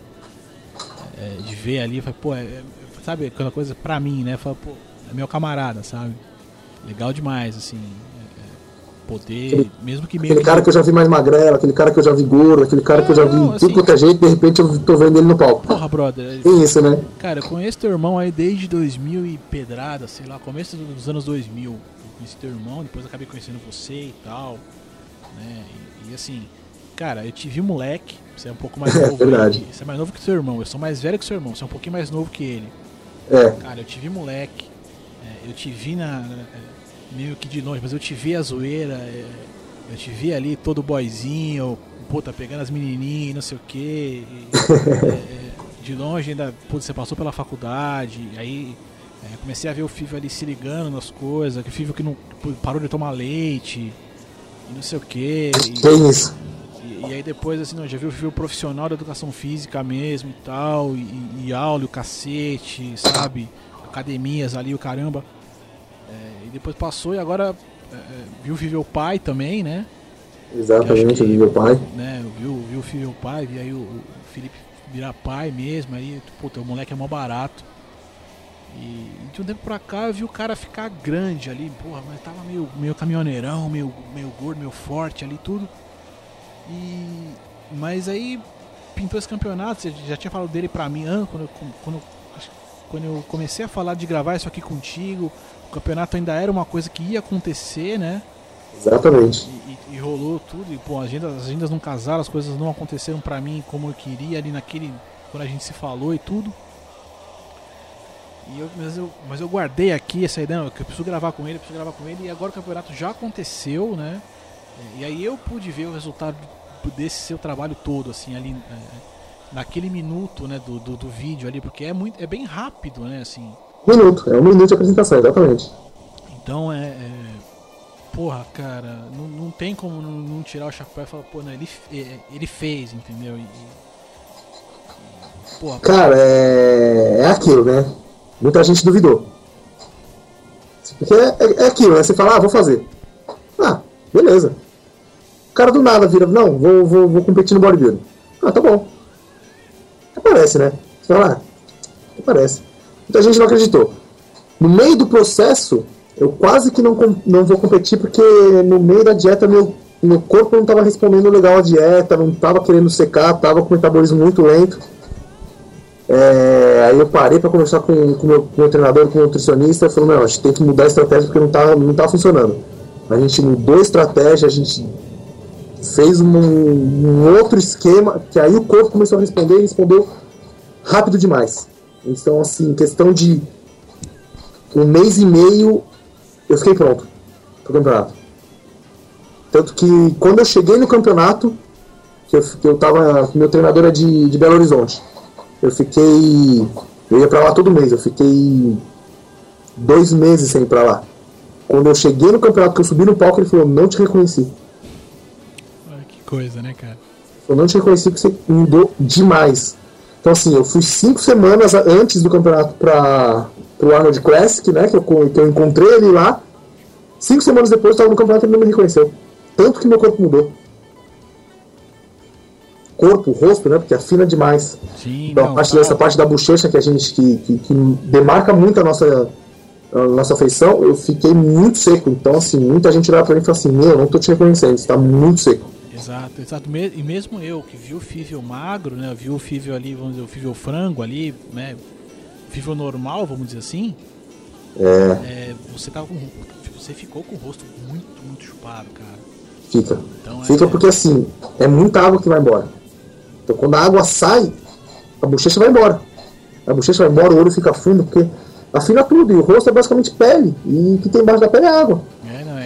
É, de ver ali, falei, pô, é- é- sabe aquela coisa pra mim, né? Fala, pô, é meu camarada, sabe? Legal demais, assim. É- é poder, Aquele- mesmo que meio Aquele cara que eu já vi mais magrelo, aquele cara que eu já vi gordo, aquele cara que eu já vi Não, tudo assim- quanto é jeito, de repente eu tô vendo ele no palco. Porra, brother, Tem isso, né? Cara, eu conheço teu irmão aí desde 2000 e pedrada, sei lá, começo dos anos 2000. Eu conheci teu irmão, depois acabei conhecendo você e tal, né? E, e assim, cara, eu te vi moleque, você é um pouco mais É novo. verdade. aí, Você é mais novo que seu irmão, eu sou mais velho que seu irmão, você é um pouquinho mais novo que ele. É, Cara, eu te vi moleque, é, eu te vi na, na- é, meio que de longe, mas eu te vi a zoeira, é, eu te vi ali todo boyzinho, puta, pegando as menininhas, e não sei o que. de longe ainda, putz, você passou pela faculdade, aí é, comecei a ver o Fívio ali se ligando nas coisas, que o Fívio que não parou de tomar leite, e não sei o que. tem isso. E, e aí depois, assim, não, já viu o fio profissional da educação física mesmo e tal, e, e aula, e o cacete, sabe? Academias ali, o caramba. Depois passou e agora é, é, viu viver o pai também, né? Exatamente, que- eu vi meu pai. né? Viu, viu o filho o pai, viu aí o, o Felipe virar pai mesmo, aí, puta, o moleque é mó barato. E de um tempo pra cá eu vi o cara ficar grande ali, porra, mas tava meio, meio caminhoneirão, meio, meio gordo, meio forte ali, tudo. E. Mas aí pintou esse campeonato, você já tinha falado dele pra mim antes, quando eu, quando, eu- quando eu comecei a falar de gravar isso aqui contigo, o campeonato ainda era uma coisa que ia acontecer, né? Exatamente. E, e- e rolou tudo, e pô, as agendas, as agendas não casaram, as coisas não aconteceram pra mim como eu queria ali naquele. Quando a gente se falou e tudo. E eu, mas, eu, mas eu guardei aqui essa ideia, não, que eu preciso gravar com ele, eu preciso gravar com ele, e agora o campeonato já aconteceu, né? E aí eu pude ver o resultado desse seu trabalho todo, assim, ali. é, naquele minuto, né, do, do, do vídeo ali, porque é muito. é bem rápido, né, assim. Um minuto, é um minuto de apresentação, exatamente. Então é. é, porra, cara, não, não tem como não, não tirar o chapéu e falar, pô, não, ele, é, ele fez, entendeu? E, e- porra, Cara, é, é aquilo, né? Muita gente duvidou. Porque é, é- é aquilo, né? Você fala, ah, vou fazer. Ah, beleza. O cara do nada vira, não, vou, vou, vou competir no bodybuilding. Ah, tá bom. Aparece, né? Você fala, ah, aparece. Muita gente não acreditou. No meio do processo, eu quase que não, não vou competir porque no meio da dieta meu, meu corpo não estava respondendo legal à dieta, não estava querendo secar, estava com metabolismo muito lento. É, aí eu parei para conversar com o meu, com meu treinador, com o nutricionista, falou, não, a gente tem que mudar a estratégia porque não tá, não tá funcionando. A gente mudou a estratégia, a gente fez um, um outro esquema, que aí o corpo começou a responder e respondeu rápido demais. Então, assim, questão de um mês e meio, eu fiquei pronto pro campeonato. Tanto que quando eu cheguei no campeonato, que eu, que eu tava. Meu treinador é de, de Belo Horizonte. Eu fiquei. Eu ia pra lá todo mês, eu fiquei dois meses sem ir pra lá. Quando eu cheguei no campeonato, que eu subi no palco, ele falou: Não te reconheci. olha que coisa, né, cara? Eu não te reconheci porque você mudou demais. Então, assim, eu fui cinco semanas antes do campeonato para o Arnold Classic, né? Que eu, que eu encontrei ele lá. Cinco semanas depois eu estava no campeonato e ele não me reconheceu. Tanto que meu corpo mudou. Corpo, rosto, né? Porque afina demais. Sim, Então, não, parte tá- dessa parte da bochecha que a gente que, que, que demarca muito a nossa a nossa feição, eu fiquei muito seco. Então, assim, muita gente olhava pra mim e falava assim: Meu, não tô te reconhecendo, você tá muito seco. Exato, exato. E mesmo eu, que vi o Fível magro, né? Vi o Fível ali, vamos dizer, o Fível frango ali, né? O Fível normal, vamos dizer assim. É, É, você tava com. Você ficou com o rosto muito, muito chupado, cara. fica. Então é- Fica porque assim, é muita água que vai embora. Então quando a água sai, a bochecha vai embora. A bochecha vai embora, o olho fica fundo, porque afina tudo, e o rosto é basicamente pele, e o que tem embaixo da pele é água.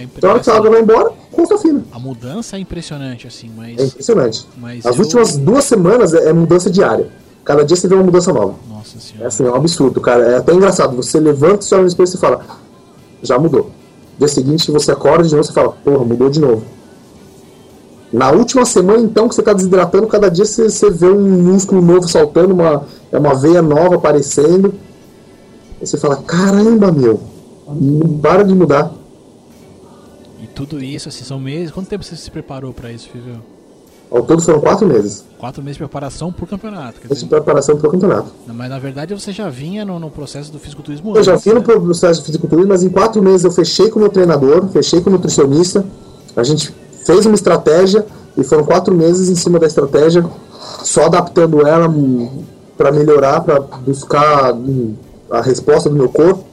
É, é Então a hora que a água vai embora, o rosto afina. A mudança é impressionante, assim, mas. É impressionante. Mas As eu- últimas duas semanas é é mudança diária. Cada dia você vê uma mudança nova. Nossa É senhora. assim, é um absurdo, cara. É até engraçado. Você levanta, você olha no espelho e fala, já mudou. Dia seguinte você acorda de novo e fala, porra, mudou de novo. Na última semana, então, que você está desidratando, cada dia você, você vê um músculo novo saltando, uma, é uma veia nova aparecendo. Aí você fala, caramba, meu, não para de mudar. Tudo isso, assim, são meses. Quanto tempo você se preparou pra isso, Fivio? Ao todo foram quatro meses Quatro meses de preparação por campeonato. Quer dizer, preparação para o campeonato. mas na verdade você já vinha no, no processo do fisiculturismo Eu já antes, fui no né? processo de fisiculturismo, mas em quatro meses eu fechei com o meu treinador, fechei com o nutricionista. A gente fez uma estratégia e foram quatro meses em cima da estratégia, só adaptando ela para melhorar, para buscar hum, a resposta do meu corpo.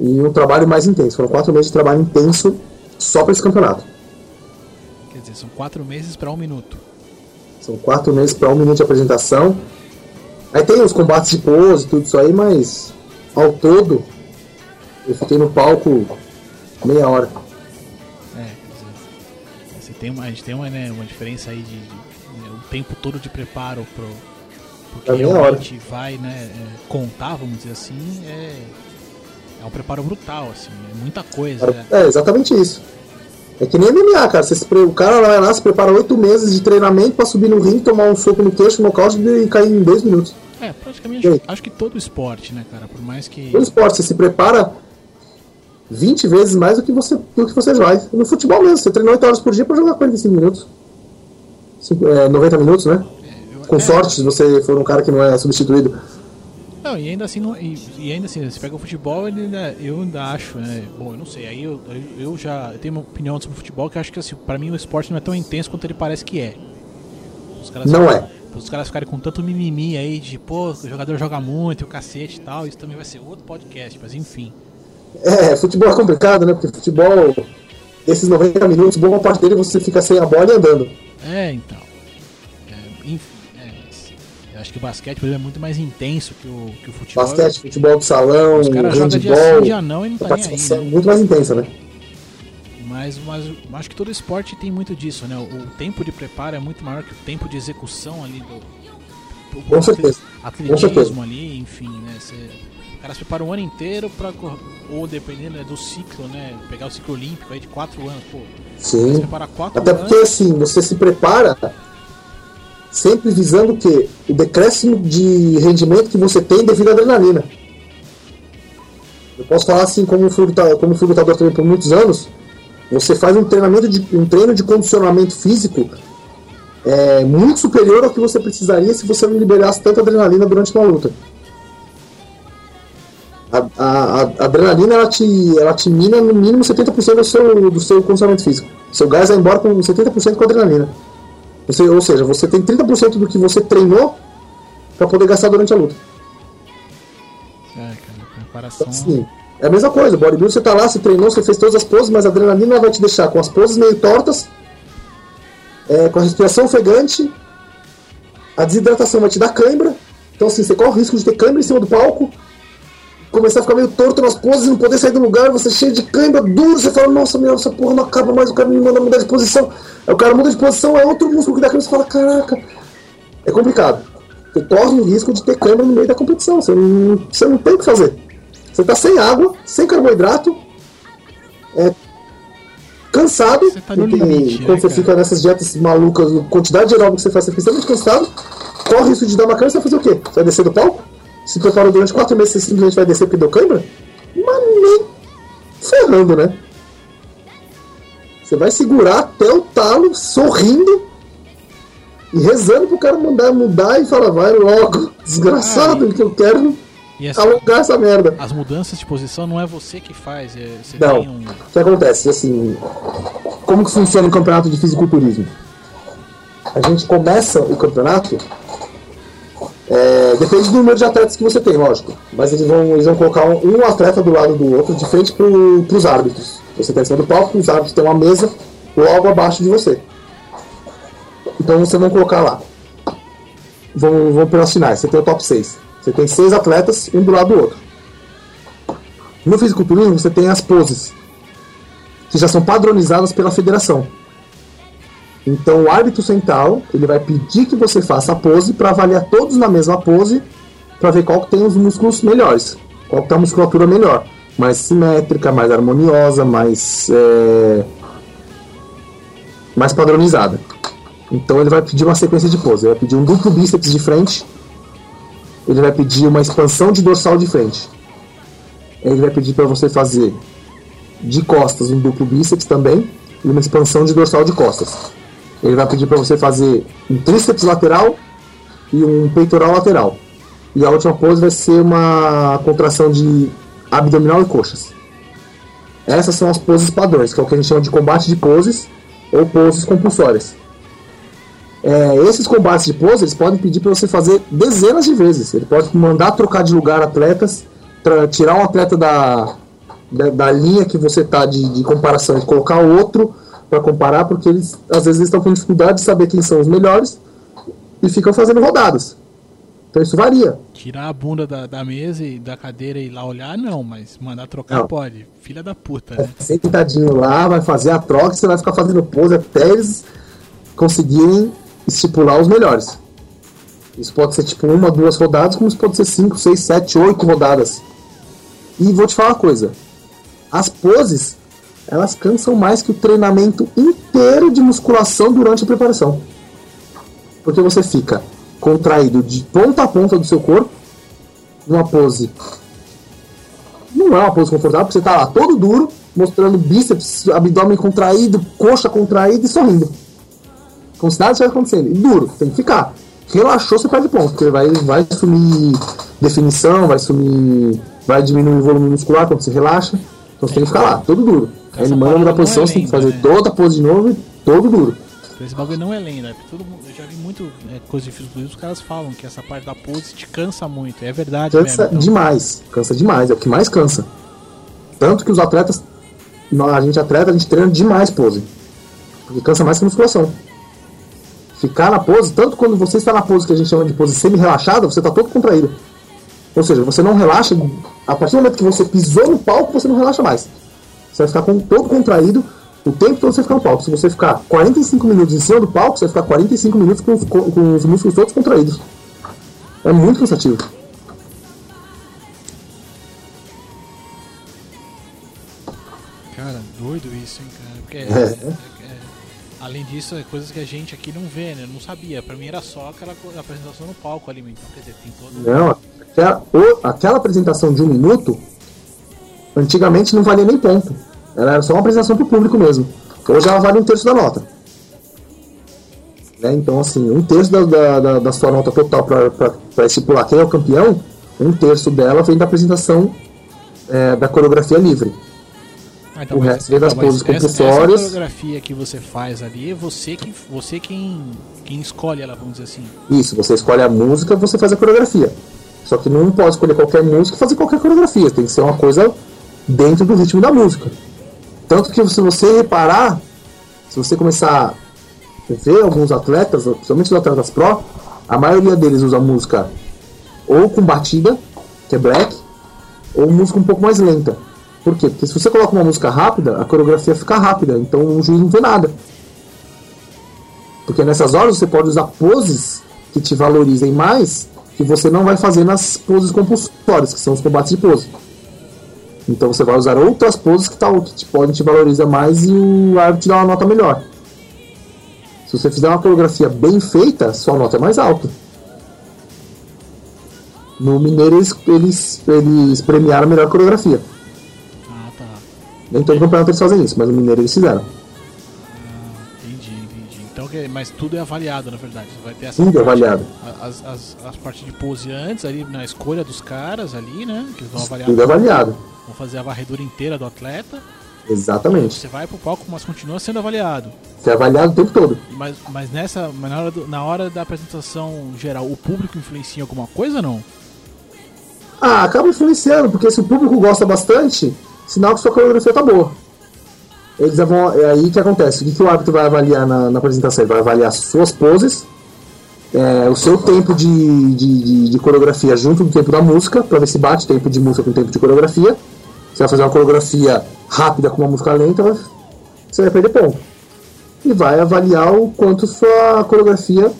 E um trabalho mais intenso. Foram quatro meses de trabalho intenso só para esse campeonato. Quer dizer, são quatro meses pra um minuto. São quatro meses para um minuto de apresentação. Aí tem os combates de pose, tudo isso aí, mas ao todo eu fiquei no palco meia hora. É, quer dizer, assim, tem uma, a gente tem uma, né, uma diferença aí de, de- né, o tempo todo de preparo pro, pro que É realmente vai né, é, contar, vamos dizer assim, é, é um preparo brutal, assim, é muita coisa. né? É, exatamente isso. É que nem MMA, cara. Você pre- O cara vai lá, se prepara oito meses de treinamento pra subir no ringue, tomar um soco no queixo, nocaute e cair em dois minutos. É, praticamente aí? acho que todo esporte, né, cara? Por mais que. No esporte, você se prepara 20 vezes mais do que você, do que você vai. No futebol mesmo, você treina 8 horas por dia pra jogar 45 minutos. Cinco- é, 90 minutos, né? eu- Com é, sorte, se você for um cara que não é substituído. Não, e ainda assim, não- e, e ainda assim, você pega o futebol, ele ainda- eu ainda acho, né? Bom, eu não sei, aí eu, eu, já eu tenho uma opinião sobre o futebol que eu acho que assim, pra mim o esporte não é tão intenso quanto ele parece que é. Os caras Não é. Os caras ficarem com tanto mimimi aí de, pô, o jogador joga muito, o cacete e tal, isso também vai ser outro podcast, mas enfim. É, futebol é complicado, né? Porque futebol, esses 90 minutos, boa parte dele você fica sem a bola e andando. É, então. Eu acho que o basquete por exemplo, é muito mais intenso que o, que o futebol. Basquete, futebol de salão, Os caras jogam dia handball, sim, dia não e não tá nem aí, é né? muito mais intensa, né? Mas, mas acho que todo esporte tem muito disso, né? O, o tempo de preparo é muito maior que o tempo de execução ali do. do Com certeza. Atletismo Com certeza. ali, enfim, né? Você, o cara se prepara um ano inteiro pra. cor- Ou dependendo né, do ciclo, né? Pegar o ciclo olímpico aí de quatro anos, pô. Sim. Até anos. porque assim, você se prepara sempre visando o quê? O decréscimo de rendimento que você tem devido à adrenalina. Eu posso falar assim, como fui luta- como fui lutador também por muitos anos, você faz um treinamento de um treino de condicionamento físico é, muito superior ao que você precisaria se você não liberasse tanta adrenalina durante uma luta. A, a- a adrenalina ela te, ela te mina no mínimo 70% do seu, do seu condicionamento físico. Seu gás vai embora com 70% com adrenalina. Você, ou seja, você tem 30% do que você treinou para poder gastar durante a luta. É, cara, preparação. Então, assim, é a mesma coisa. Bodybuilder, você tá lá, você treinou, você fez todas as poses, mas a adrenalina vai te deixar com as poses meio tortas, é, com a respiração ofegante, a desidratação vai te dar cãibra. Então, assim, você corre o risco de ter cãibra em cima do palco, começar a ficar meio torto nas poses, não poder sair do lugar, você cheio de cãibra, duro, você fala, nossa, meu, essa porra não acaba mais, o cara me manda mudar de posição. Aí o cara muda de posição, é outro músculo que dá cãibra, você fala, caraca. É complicado. Você corre o risco de ter cãibra no meio da competição, você não, você não tem o que fazer. Você tá sem água, sem carboidrato, é, cansado, tá porque limite, né, quando você cara? fica nessas dietas malucas, quantidade de aeróbico que você faz, você fica extremamente cansado, corre o risco de dar uma cãibra, você vai fazer o quê? Você vai descer do palco? Se preparou durante quatro meses, você simplesmente vai descer porque deu cãibra? Mas nem ferrando, né? Você vai segurar até o talo, sorrindo e rezando pro cara mandar mudar e falar, vai logo, desgraçado, que eu quero assim, alongar essa merda. as mudanças de posição não é você que faz, é, você Não. tem um. O que acontece? Assim, como que funciona o campeonato de fisiculturismo? A gente começa o campeonato. É, depende do número de atletas que você tem, lógico. Mas eles vão, eles vão colocar um, um atleta do lado do outro, de frente para os árbitros. Você está em cima do palco, os árbitros têm uma mesa logo abaixo de você. Então você vai colocar lá. Vão, vão pelas finais. Você tem o top 6. Você tem seis atletas, um do lado do outro. No fisiculturismo você tem as poses, que já são padronizadas pela federação. Então o árbitro central ele vai pedir que você faça a pose para avaliar todos na mesma pose para ver qual que tem os músculos melhores, qual que tá a musculatura melhor, mais simétrica, mais harmoniosa, mais é, mais padronizada. Então ele vai pedir uma sequência de pose, ele vai pedir um duplo bíceps de frente, ele vai pedir uma expansão de dorsal de frente. ele vai pedir para você fazer de costas um duplo bíceps também e uma expansão de dorsal de costas. Ele vai pedir para você fazer um tríceps lateral e um peitoral lateral. E a última pose vai ser uma contração de abdominal e coxas. Essas são as poses padrões, que é o que a gente chama de combate de poses ou poses compulsórias. É, esses combates de pose eles podem pedir para você fazer dezenas de vezes. Ele pode mandar trocar de lugar atletas, tra- tirar um atleta da, da, da linha que você está de, de comparação e colocar outro para comparar, porque eles às vezes estão com dificuldade de saber quem são os melhores e ficam fazendo rodadas. Então isso varia. Tirar a bunda da, da mesa e da cadeira e ir lá olhar, não, mas mandar trocar Não. pode. Filha da puta, né? Sentadinho lá, vai fazer a troca, você vai ficar fazendo pose até eles conseguirem estipular os melhores. Isso pode ser tipo uma, duas rodadas, como isso pode ser cinco, seis, sete, oito rodadas. E vou te falar uma coisa: as poses elas cansam mais que o treinamento inteiro de musculação durante a preparação. Porque você fica contraído de ponta a ponta do seu corpo, numa pose não é uma pose confortável, porque você tá lá todo duro, mostrando bíceps, abdômen contraído, coxa contraída e sorrindo. Como se nada estivesse acontecendo. E duro, tem que ficar. Relaxou, você perde ponto, porque vai, vai sumir definição, vai sumir. vai diminuir o volume muscular quando você relaxa. Então você tem que ficar lá, todo duro. Ele manda parada mudar a não posição, é você tem que fazer né? toda a pose de novo e todo duro. Esse bagulho não é lenda, porque todo mundo, eu já vi muito é, coisa de fisiculturismo, os caras falam que essa parte da pose te cansa muito, é verdade Cansa mesmo. então. demais, cansa demais, é o que mais cansa. Tanto que os atletas, a gente atleta, a gente treina demais pose. Porque cansa mais que a musculação. Ficar na pose, tanto quando você está na pose que a gente chama de pose semi-relaxada, você está todo contraído. Ou seja, você não relaxa, a partir do momento que você pisou no palco, você não relaxa mais. Você vai ficar com, todo contraído o tempo todo você ficar no palco. Se você ficar 45 minutos em cima do palco, você vai ficar 45 minutos com os, co- com os músculos todos contraídos. É muito cansativo. Cara, doido isso, hein, cara. Porque, É. é- é- além disso, é coisas que a gente aqui não vê, né? Não sabia. Pra mim era só aquela apresentação no palco ali, então quer dizer, tem todo. Não, aquela, aquela apresentação de um minuto, antigamente não valia nem ponto. Ela era só uma apresentação para o público mesmo. Hoje ela vale um terço da nota. Né? Então, assim, um terço da, da, da- da sua nota total para estipular quem é o campeão, um terço dela vem da apresentação é, da coreografia livre. Ah, O resto vem das mas poses compulsórias. Essa coreografia que você faz ali, é você que você quem, quem escolhe ela, vamos dizer assim. Isso, você escolhe a música, você faz a coreografia. Só que não pode escolher qualquer música e fazer qualquer coreografia. Tem que ser uma coisa dentro do ritmo da música. Tanto que se você reparar, se você começar a ver alguns atletas, principalmente os atletas pro, a maioria deles usa música ou com batida, que é black, ou música um pouco mais lenta. Por quê? Porque se você coloca uma música rápida, a coreografia fica rápida, então o juiz não vê nada. Porque nessas horas você pode usar poses que te valorizem mais que você não vai fazer nas poses compulsórias, que são os combates de pose. Então você vai usar outras poses que, tá, que te, podem te valorizar mais e o árbitro te dá uma nota melhor. Se você fizer uma coreografia bem feita, sua nota é mais alta. No Mineiro eles, eles, eles premiaram a melhor coreografia. Ah, tá. Nem todo campeonato eles fazem isso, mas no Mineiro eles fizeram. Ah, entendi, entendi. Então, mas tudo é avaliado, na verdade. Vai ter essa Tudo é avaliado. As, as, as partes de pose antes, ali na escolha dos caras ali, né? Que eles vão avaliar. Tudo é avaliado. Vão fazer a varredura inteira do atleta. Exatamente. Você vai pro palco, mas continua sendo avaliado. Você é avaliado o tempo todo. Mas, mas nessa. Mas na hora, do- na hora da apresentação geral, o público influencia em alguma coisa ou não? Ah, acaba influenciando, porque se o público gosta bastante, sinal que sua coreografia tá boa. Eles vão. É aí que acontece. O que, que o árbitro vai avaliar na, na apresentação? Ele vai avaliar suas poses, é, o seu tempo de, de, de- de coreografia junto do tempo da música, pra ver se bate tempo de música com tempo de coreografia. Você vai fazer uma coreografia rápida com uma música lenta, você vai perder ponto. E vai avaliar o quanto sua coreografia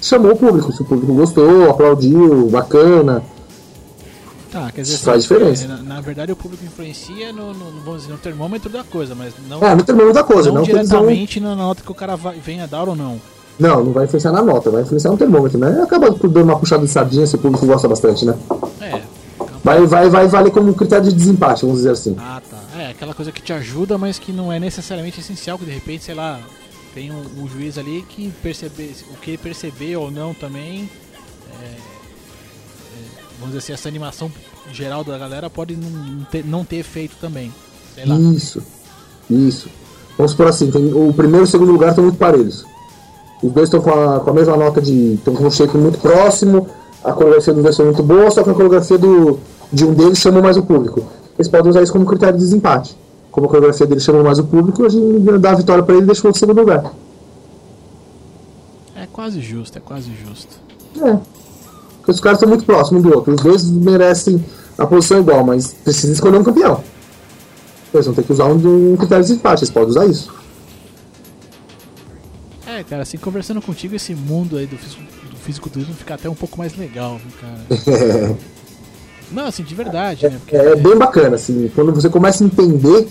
chamou o público. Se o público gostou, aplaudiu, bacana. Tá, quer dizer, Isso faz diferença. Na, na verdade, o público influencia no, no- vamos dizer, no termômetro da coisa, mas não, É, no termômetro da coisa, não não, diretamente na nota que o cara vai, venha dar ou não. Não, não vai influenciar na nota, vai influenciar no termômetro, né? Acaba dando uma puxada de sardinha se o público gosta bastante, né? É. Vai, vai, vai valer como critério de desempate, vamos dizer assim. Ah, tá. É, aquela coisa que te ajuda, mas que não é necessariamente essencial, que de repente, sei lá, tem um, um juiz ali que perceber, o que ele perceber ou não também, é, é, vamos dizer assim, essa animação geral da galera pode não ter, não ter efeito também. Sei lá. Isso, isso. Vamos por assim, tem, o primeiro e o segundo lugar estão muito parelhos. Os dois estão com a, com a mesma nota de. estão com um shape muito próximo, a coreografia dos dois foi muito boa, só que a coreografia do, de um deles chamou mais o público. Eles podem usar isso como critério de desempate. Como a coreografia dele chamou mais o público, a gente dá a vitória para ele e deixa o outro segundo lugar. É quase justo, é quase justo. É. Porque os caras estão muito próximos um do outro. Os dois merecem a posição igual, mas precisa escolher um campeão. Eles vão ter que usar um, um critério de desempate, eles podem usar isso. É, cara, assim, conversando contigo, esse mundo aí do, fisico, do fisiculturismo fica até um pouco mais legal, viu, cara? Não, assim, de verdade, né? Porque É bem bacana, assim, quando você começa a entender,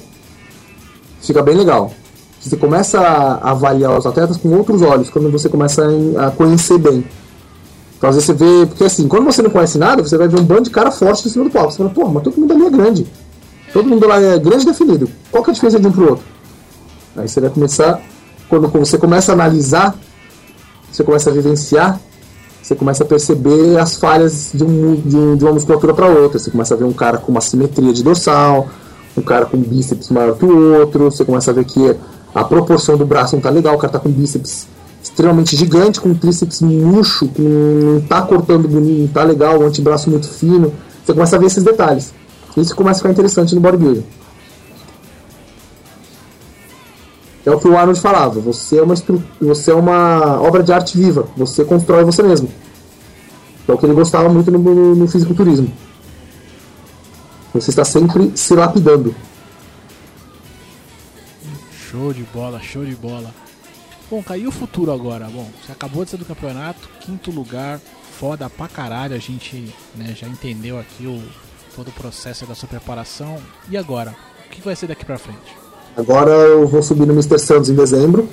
fica bem legal. Você começa a avaliar os atletas com outros olhos, quando você começa a conhecer bem. Então, às vezes você vê, porque assim, quando você não conhece nada, você vai ver um bando de cara forte em cima do palco. Você fala, pô, mas todo mundo ali é grande. Todo mundo lá é grande e definido. Qual que é a diferença de um pro outro? Aí você vai começar, quando você começa a analisar, você começa a vivenciar, você começa a perceber as falhas de, um, de, um- de uma musculatura para outra. Você começa a ver um cara com uma simetria de dorsal, um cara com bíceps maior que o outro, você começa a ver que a proporção do braço não tá legal, o cara tá com bíceps extremamente gigante, com tríceps murcho, com, não tá cortando bonito, não tá legal, o antebraço muito fino. Você começa a ver esses detalhes. Isso começa a ficar interessante no bodybuilding. É o que o Arnold falava, você é uma, você é uma obra de arte viva, você constrói você mesmo. É o que ele gostava muito no, no, no fisiculturismo. Você está sempre se lapidando. Show de bola, show de bola. Bom, caiu o futuro agora. Bom, você acabou de ser do campeonato, quinto lugar, foda pra caralho. A gente né, já entendeu aqui o, todo o processo da sua preparação. E agora? O que vai ser daqui pra frente? Agora eu vou subir no Mr. Santos em dezembro.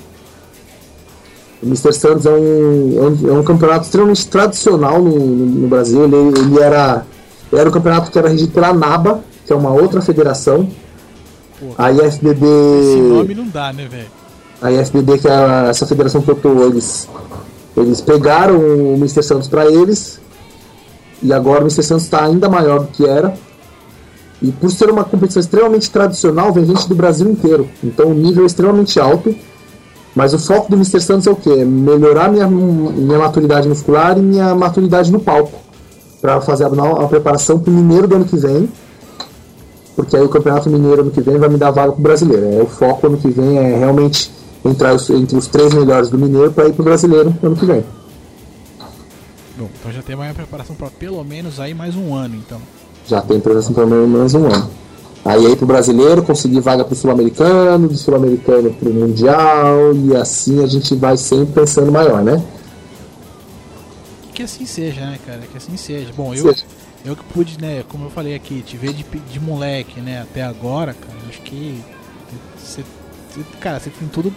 O Mr. Santos é um, é um, é um campeonato extremamente tradicional no, no- Brasil. Ele, ele era, era um campeonato que era regido pela NABA, que é uma outra federação. Pô, A IFBB. esse nome não dá, né, velho? a IFBB, que é a- essa federação que eu tô, eles, eles pegaram o Mr. Santos para eles e agora o Mr. Santos está ainda maior do que era. E por ser uma competição extremamente tradicional, vem gente do Brasil inteiro. Então o nível é extremamente alto. Mas o foco do Mr. Santos é o quê? É melhorar minha, minha maturidade muscular e minha maturidade no palco. Para fazer a, a preparação para o Mineiro do ano que vem. Porque aí o Campeonato Mineiro ano que vem vai me dar vaga pro brasileiro. É, o foco ano que vem é realmente entrar os- entre os três melhores do Mineiro para ir pro brasileiro ano que vem. Bom, então já tem uma preparação pra pelo menos aí mais um ano, então. Já tem presença pelo menos um ano. Aí aí pro brasileiro, conseguir vaga pro sul-americano, do sul-americano pro mundial, e assim a gente vai sempre pensando maior, né? Que assim seja, né, cara? Que assim seja. Bom, eu, Seja. eu que pude, né, como eu falei aqui, te ver de, de moleque, né, até agora, cara, acho que você, cara, você tem tudo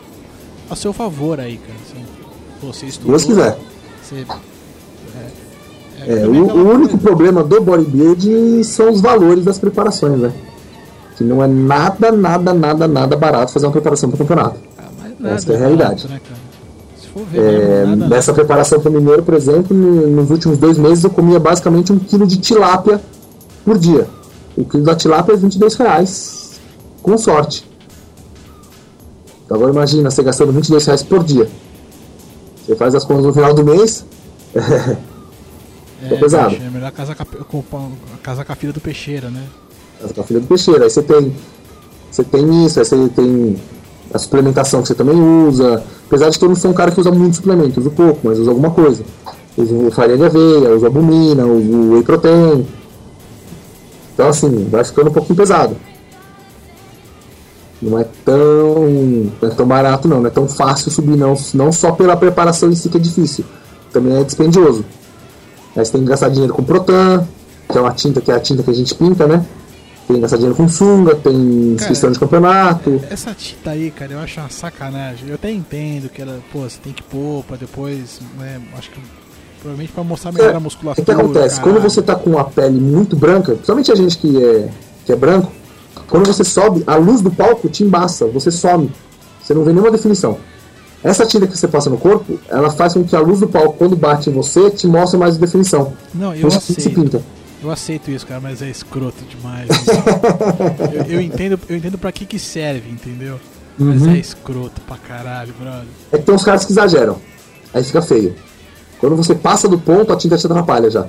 a seu favor aí, cara. Assim, você estudou. Deus quiser. Você, é, É, também o, o único problema do bodybuilding são os valores das preparações, né? Que não é nada, nada, nada, nada barato fazer uma preparação para campeonato. Ah, nada essa é a realidade. barato, né, cara? Se for ver, É, nada, nessa preparação para o mineiro, por exemplo, no- nos últimos dois meses eu comia basicamente um quilo de tilápia por dia. O quilo da tilápia é 22 reais, com sorte. Então agora imagina você gastando 22 reais por dia. Você faz as contas no final do mês, é, é pesado. É melhor casar com a, com, com- casar com a filha do peixeira, né? Casa com a filha do peixeiro. Aí você tem, você tem isso, aí você tem a suplementação que você também usa. Apesar de que eu não sou um cara que usa muito suplemento, uso pouco, mas uso alguma coisa. Uso farinha de aveia, uso albumina, uso whey protein. Então assim, vai ficando um pouquinho pesado. Não é tão, não é tão barato não, não é tão fácil subir não, não só pela preparação em si que é difícil, também é dispendioso. Aí você tem que gastar dinheiro com Protan, que é uma tinta que é a tinta que a gente pinta, né? Tem gastar dinheiro com sunga, tem inscrição de campeonato. Essa tinta aí, cara, eu acho uma sacanagem. Eu até entendo que ela, pô, você tem que pôr pra depois, né, acho que Provavelmente pra mostrar melhor a É, o musculatura. que acontece? caralho. Quando você tá com a pele muito branca, principalmente a gente que é, que é branco, quando você sobe, a luz do palco te embaça, você some. Você não vê nenhuma definição. Essa tinta que você passa no corpo, ela faz com que a luz do palco, quando bate em você, te mostre mais definição. Não, eu isso que se aceito. pinta. Eu aceito isso, cara, mas é escroto demais. eu, eu entendo, eu entendo pra que que serve, entendeu? Mas Uhum. é escroto pra caralho, brother. É que tem uns caras que exageram. Aí fica feio. Quando você passa do ponto, a tinta te atrapalha já.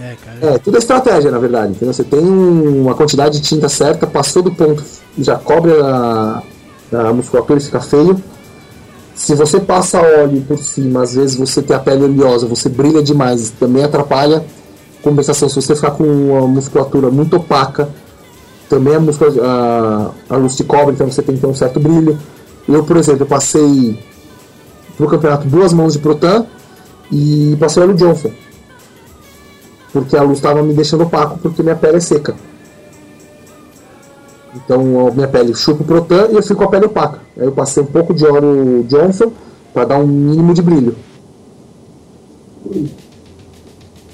É, cara. É, tudo é estratégia, na verdade. Entendeu? Você tem um- uma quantidade de tinta certa, passou do ponto, já cobre a, a musculatura fica feio. Se você passa óleo por cima, às vezes você tem a pele oleosa, você brilha demais, também atrapalha. Compensação, se você ficar com uma musculatura muito opaca, também a, a, a luz te cobre, então você tem que ter um certo brilho. Eu, por exemplo, eu passei pro campeonato duas mãos de Protan e passei óleo Johnson porque a luz estava me deixando opaco porque minha pele é seca. Então a minha pele chupa o Protan e eu fico com a pele opaca. Aí eu passei um pouco de óleo Johnson para dar um mínimo de brilho.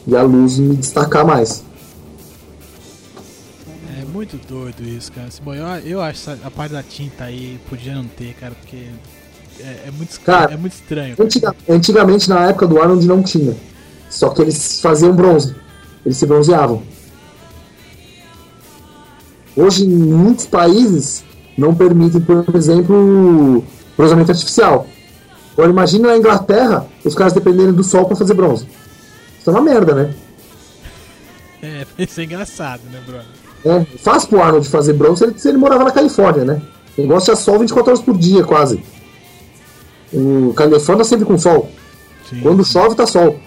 E a luz me destacar mais. É muito doido isso, cara. Bom, eu, eu acho a parte da tinta aí podia não ter, cara, porque é, é muito, Cara, é muito estranho. Antiga- antigamente, na época do Arnold, não tinha. Só que eles faziam bronze. Eles se bronzeavam. Hoje, muitos países, não permitem, por exemplo, bronzeamento artificial. Agora, imagina na Inglaterra os caras dependerem do sol para fazer bronze. Isso é uma merda, né? É, isso é engraçado, né, brother? É, fácil pro Arnold fazer bronze se ele, se ele morava na Califórnia, né? O negócio é sol 24 horas por dia, quase. O Califórnia tá sempre com sol. Sim. Quando chove, tá sol.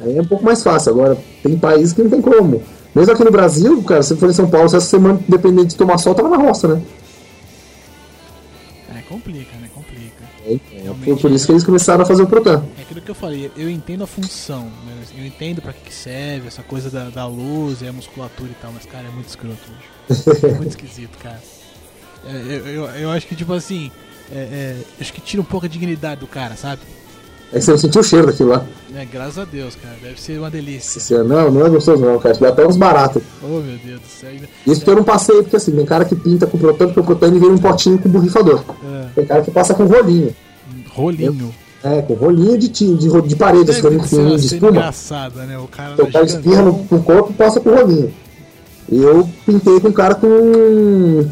Aí é um pouco mais fácil. Agora, tem países que não tem como. Mesmo aqui no Brasil, cara, se for em São Paulo, se essa semana dependente de tomar sol, tava na roça, né? É, complica, né? Complica. É, Foi por isso que eles começaram a fazer o Protan. É aquilo que eu falei, eu entendo a função, né? eu entendo pra que serve, essa coisa da, da luz e a musculatura e tal, mas, cara, é muito escroto, bicho. É muito esquisito, cara. É, eu, eu, eu acho que, tipo assim, é, é, acho que tira um pouco a dignidade do cara, sabe? Aí você não sentiu o cheiro daquilo lá. É, graças a Deus, cara, deve ser uma delícia. Você, não, não é gostoso não, cara. Dá até uns baratos. Oh, meu Deus do céu. Isso porque eu não passei, porque assim, tem cara que pinta com Protan, porque o Protan ele vira um potinho com borrifador. É, Tem cara que passa com rolinho. rolinho. É, com rolinho de, de, de parede, esse rolinho de espuma. engraçada, né? O cara Então o cara espirra no, no corpo e passa com rolinho. E eu pintei com um cara com.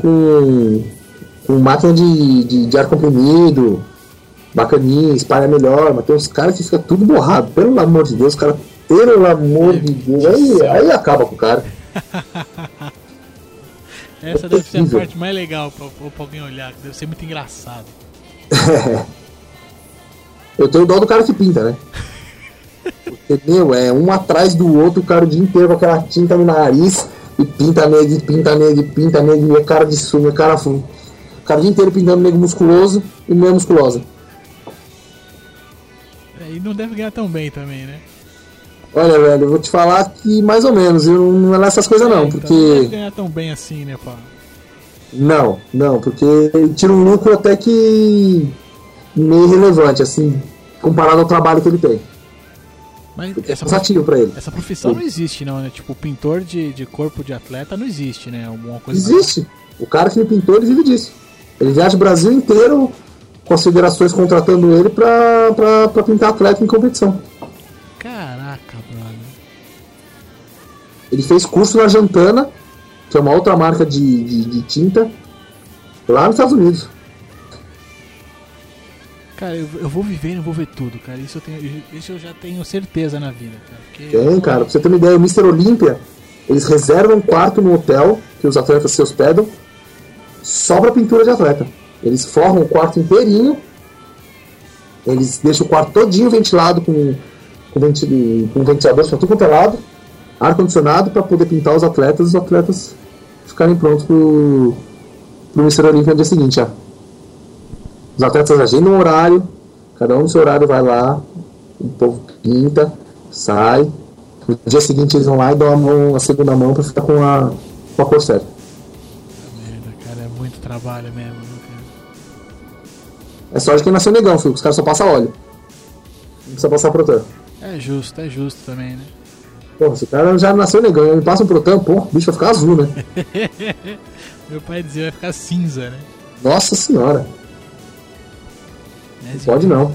com. com máquina de, de, de ar comprimido, bacaninha, espalha melhor, mas tem uns caras que fica tudo borrado. Pelo amor de Deus, cara, pelo amor de Deus, aí, aí acaba com o cara. Essa deve ser a parte mais legal pra, pra alguém olhar, que deve ser muito engraçado. Eu tenho dó do cara que pinta, né? Porque, meu, é um atrás do outro, o cara o dia inteiro com aquela tinta no nariz, e pinta nego, e pinta nego, e pinta nego, e é cara de sumo, é cara fundo. O cara o dia inteiro pintando nego musculoso e meia musculosa. É, e não deve ganhar tão bem também, né? Olha, velho, eu vou te falar que mais ou menos, eu não, não é essas coisas não, É, então não deve porque. ganhar tão bem assim, né, pá? Não, não, porque tira um lucro até que meio relevante, assim, comparado ao trabalho que ele tem. Mas É cansativo pra ele. essa profissão não existe, não, né? Tipo, pintor de, de corpo de atleta não existe, né? Alguma coisa Existe. O cara que me pintou, ele vive disso. Ele viaja o Brasil inteiro federações contratando ele pra, pra, pra pintar atleta em competição. Caraca, brother. Ele fez curso na Jantana, que é uma outra marca de, de, de tinta, lá nos Estados Unidos. Cara, eu, eu vou viver e não vou ver tudo, cara. Isso eu, tenho, isso eu já tenho certeza na vida, cara. Porque Tem, cara. Pra você ter uma ideia, o Mr. Olímpia, eles reservam um quarto no hotel que os atletas se hospedam só pra pintura de atleta. Eles formam o quarto inteirinho, eles deixam o quarto todinho ventilado com, com, venti com ventiladores pra tudo quanto é lado, ar-condicionado pra poder pintar os atletas e os atletas ficarem prontos pro, pro Mr. Olímpia no dia seguinte, ó. Os atletas agendam um horário, cada um no seu horário vai lá, o povo pinta, sai. No dia seguinte eles vão lá e dão a, mão, a segunda mão pra ficar com a, com a cor certa. Merda, cara, é muito trabalho mesmo? É só de quem nasceu negão, filho. Os caras só passam óleo. Não precisa passar protan. É justo, é justo também, né? Porra, se o cara já nasceu negão e me passa um protan, pô, o bicho vai ficar azul, né? Meu pai dizia vai ficar cinza, né? Nossa senhora. Né, Não pode não.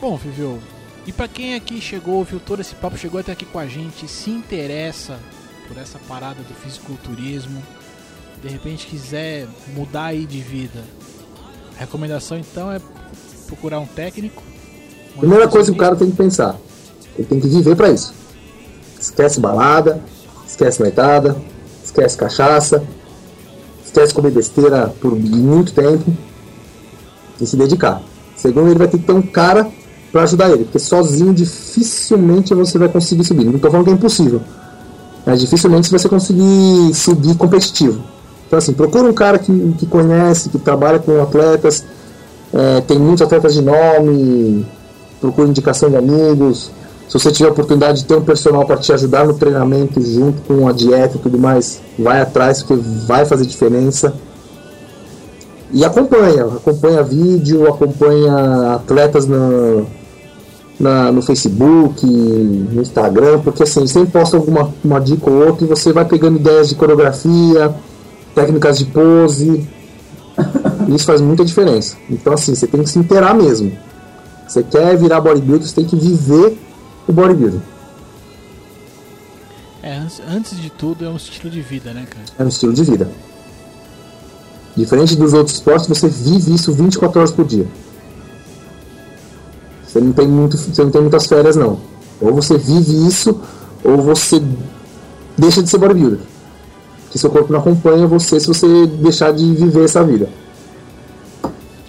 Bom, Viveu, e pra quem aqui chegou, ouviu todo esse papo, chegou até aqui com a gente, se interessa por essa parada do fisiculturismo, de repente quiser mudar aí de vida, a recomendação então é procurar um técnico. Primeira coisa que o cara tem que pensar. Ele tem que viver pra isso. Esquece balada, esquece noitada, esquece cachaça, esquece comer besteira por muito tempo e se dedicar. Segundo, ele vai ter que ter um cara pra ajudar ele, porque sozinho dificilmente você vai conseguir subir. Não tô falando que é impossível, mas dificilmente você vai conseguir subir competitivo. Então, assim, procura um cara que, que conhece, que trabalha com atletas, é, tem muitos atletas de nome, procura indicação de amigos. Se você tiver a oportunidade de ter um personal para te ajudar no treinamento, junto com a dieta e tudo mais, vai atrás, porque vai fazer diferença. E acompanha, acompanha vídeo, acompanha atletas no, na, no Facebook, no Instagram, porque assim, sempre posta alguma uma dica ou outra e você vai pegando ideias de coreografia, técnicas de pose. Isso faz muita diferença. Então assim, você tem que se inteirar mesmo. Você quer virar bodybuilder, você tem que viver o bodybuilding. É, antes, antes de tudo é um estilo de vida, né, cara? É um estilo de vida. Diferente dos outros esportes, você vive isso 24 horas por dia. Você não tem, muito, você não tem muitas férias, não. Ou você vive isso, ou você deixa de ser bodybuilder. Que seu corpo não acompanha você se você deixar de viver essa vida.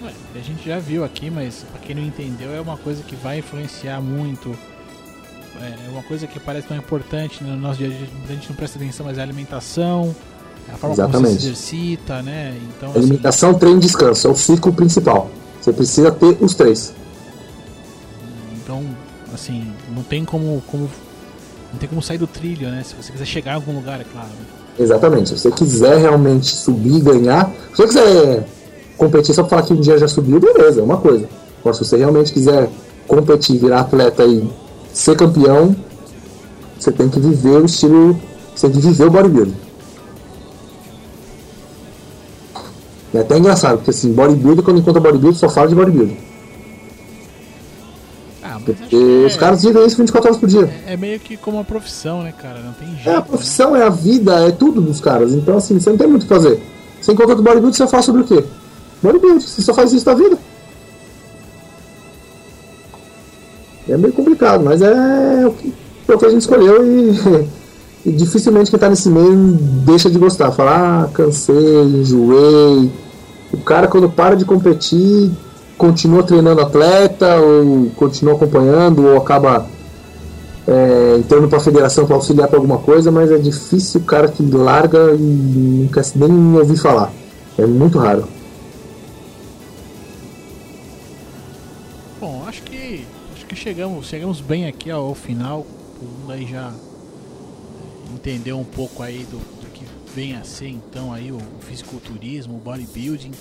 Ué, a gente já viu aqui, mas pra quem não entendeu, é uma coisa que vai influenciar muito. É uma coisa que parece tão importante no nosso dia a dia, a gente não presta atenção, mas é a alimentação, a forma como Exatamente. você se exercita, né? Então, assim, Alimentação, treino e descanso. É o ciclo principal. Você precisa ter os três. então, assim, não tem como, como não tem como sair do trilho, né? Se você quiser chegar em algum lugar, é claro. Exatamente. Se você quiser realmente subir e ganhar, se você quiser competir só pra falar que um dia já subiu, beleza, é uma coisa. Agora, se você realmente quiser competir, virar atleta e ser campeão, você tem que viver o estilo. Você tem que viver o bodybuilding. É até engraçado, porque assim, bodybuilder, quando encontra bodybuilder, só fala de bodybuilder. Porque que os caras vivem isso 24 horas por dia. é, é meio que como uma profissão, né, cara? Não tem jeito. É a né? profissão, é a vida, é tudo dos caras. Então, assim, você não tem muito o que fazer. Você encontra outro bodybuilder, você fala sobre o quê? Bodybuilder, você só faz isso da vida. É meio complicado, mas é o que, é o que a gente escolheu e, e dificilmente quem tá nesse meio deixa de gostar. Falar, ah, cansei, enjoei. O cara, quando para de competir, continua treinando atleta, ou continua acompanhando, ou acaba é, entrando para a federação para auxiliar para alguma coisa, mas é difícil o cara que larga e quer nem ouvir falar. É muito raro. Bom, acho que acho que chegamos, chegamos bem aqui ao, ao final. Todo mundo aí já entendeu um pouco aí do, do que vem a ser então aí o, fisiculturismo, o bodybuilding.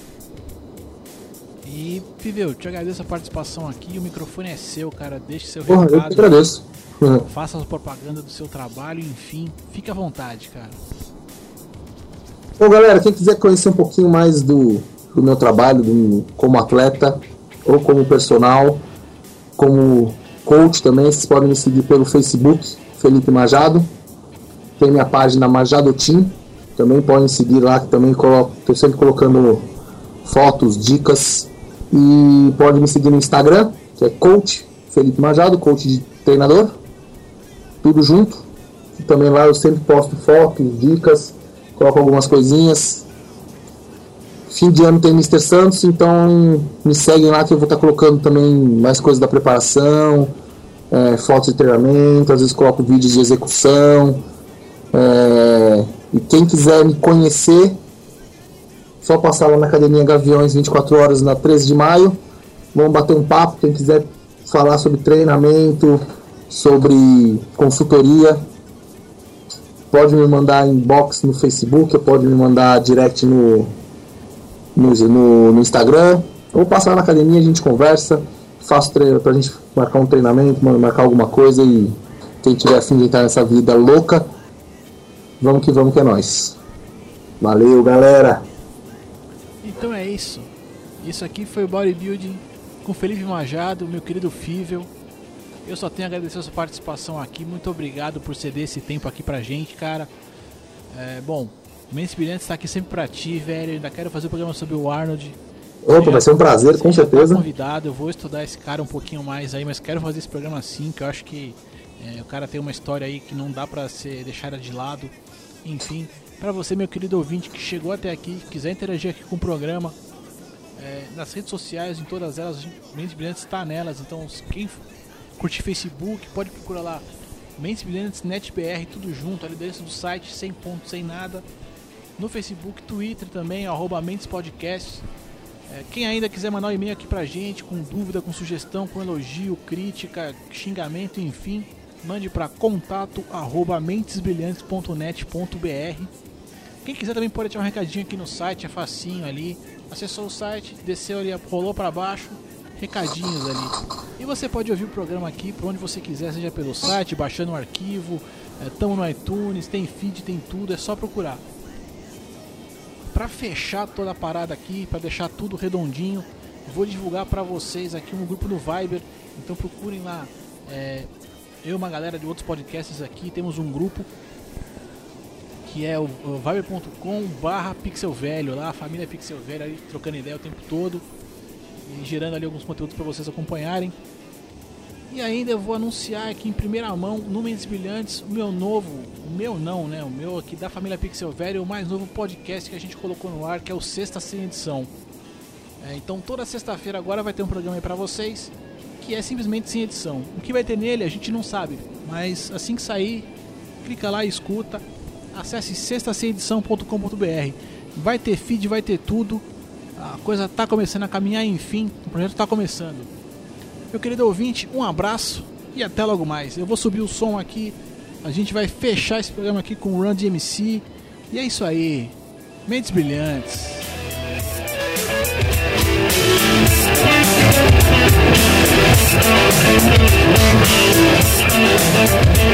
E Viveu, te agradeço a participação aqui. O microfone é seu, cara. Deixe seu Porra, eu que recado. agradeço. Faça a propaganda do seu trabalho, enfim, fique à vontade, cara. Bom, galera, quem quiser conhecer um pouquinho mais do, do meu trabalho do- como atleta ou como personal, como coach também, vocês podem me seguir pelo Facebook, Felipe Majado. Tem minha página Majado Team, também podem seguir lá, que também estou sempre colocando fotos, dicas. E pode me seguir no Instagram, que é coach Felipe Majado, coach de treinador. Tudo junto. Também lá eu sempre posto fotos, dicas, coloco algumas coisinhas. Fim de ano tem Mr. Santos, então me seguem lá que eu vou estar colocando também mais coisas da preparação, é, fotos de treinamento, às vezes coloco vídeos de execução. é, e quem quiser me conhecer, só passar lá na Academia Gaviões 24 horas na 13 de maio. Vamos bater um papo, quem quiser falar sobre treinamento, sobre consultoria, pode me mandar inbox no Facebook, pode me mandar direct no, no, no, no Instagram. Ou passa lá na academia, a gente conversa, faço treino pra gente marcar um treinamento, marcar alguma coisa e quem tiver afim de entrar nessa vida louca, vamos que vamos que é nós. Valeu, galera! Isso. Isso aqui foi o Bodybuilding com Felipe Majado, meu querido Fível. Eu só tenho a agradecer a sua participação aqui. Muito obrigado por ceder esse tempo aqui pra gente, cara. É, bom, o Mentes Brilhantes está aqui sempre pra ti, velho. Eu ainda quero fazer o um programa sobre o Arnold. Opa, vai ser um prazer, com certeza. Convidado, eu vou estudar esse cara um pouquinho mais aí, mas quero fazer esse programa assim, que eu acho que é, o cara tem uma história aí que não dá pra ser deixada de lado. Enfim, para você, meu querido ouvinte, que chegou até aqui, quiser interagir aqui com o programa, é, nas redes sociais, em todas elas, Mentes Brilhantes está nelas, então quem curte Facebook, pode procurar lá Mentes Brilhantes NetBR, tudo junto, ali dentro do site, sem ponto, sem nada. No Facebook, Twitter também, arroba Mentes Podcast. É, quem ainda quiser mandar um e-mail aqui pra gente, com dúvida, com sugestão, com elogio, crítica, xingamento, enfim, mande para contato arroba mentesbrilhantes.net.br. Quem quiser também pode tirar um recadinho aqui no site, é facinho ali. Acessou o site, desceu ali, rolou para baixo, recadinhos ali. E você pode ouvir o programa aqui por onde você quiser, seja pelo site, baixando o arquivo, estamos é, no iTunes, tem feed, tem tudo, é só procurar. Para fechar toda a parada aqui, para deixar tudo redondinho, vou divulgar para vocês aqui um grupo no Viber, então procurem lá. É, eu e uma galera de outros podcasts aqui temos um grupo que é o, viber.com barra pixel velho lá, a família pixel velho aí trocando ideia o tempo todo e gerando ali alguns conteúdos para vocês acompanharem. E ainda eu vou anunciar aqui em primeira mão, no Mentes Brilhantes, o meu novo, o meu não, né? O meu aqui da família Pixel Velho, o mais novo podcast que a gente colocou no ar, que é o Sexta Sem Edição. É, então toda sexta-feira agora vai ter um programa aí pra vocês, que é simplesmente sem edição. O que vai ter nele a gente não sabe, mas assim que sair, clica lá e escuta acesse sextaceedição.com.br. Vai ter feed, vai ter tudo. A coisa está começando a caminhar, enfim, o projeto está começando. Meu querido ouvinte, um abraço e até logo mais. Eu vou subir o som aqui, a gente vai fechar esse programa aqui com o Run DMC. E é isso aí. Mentes brilhantes. Thank Thank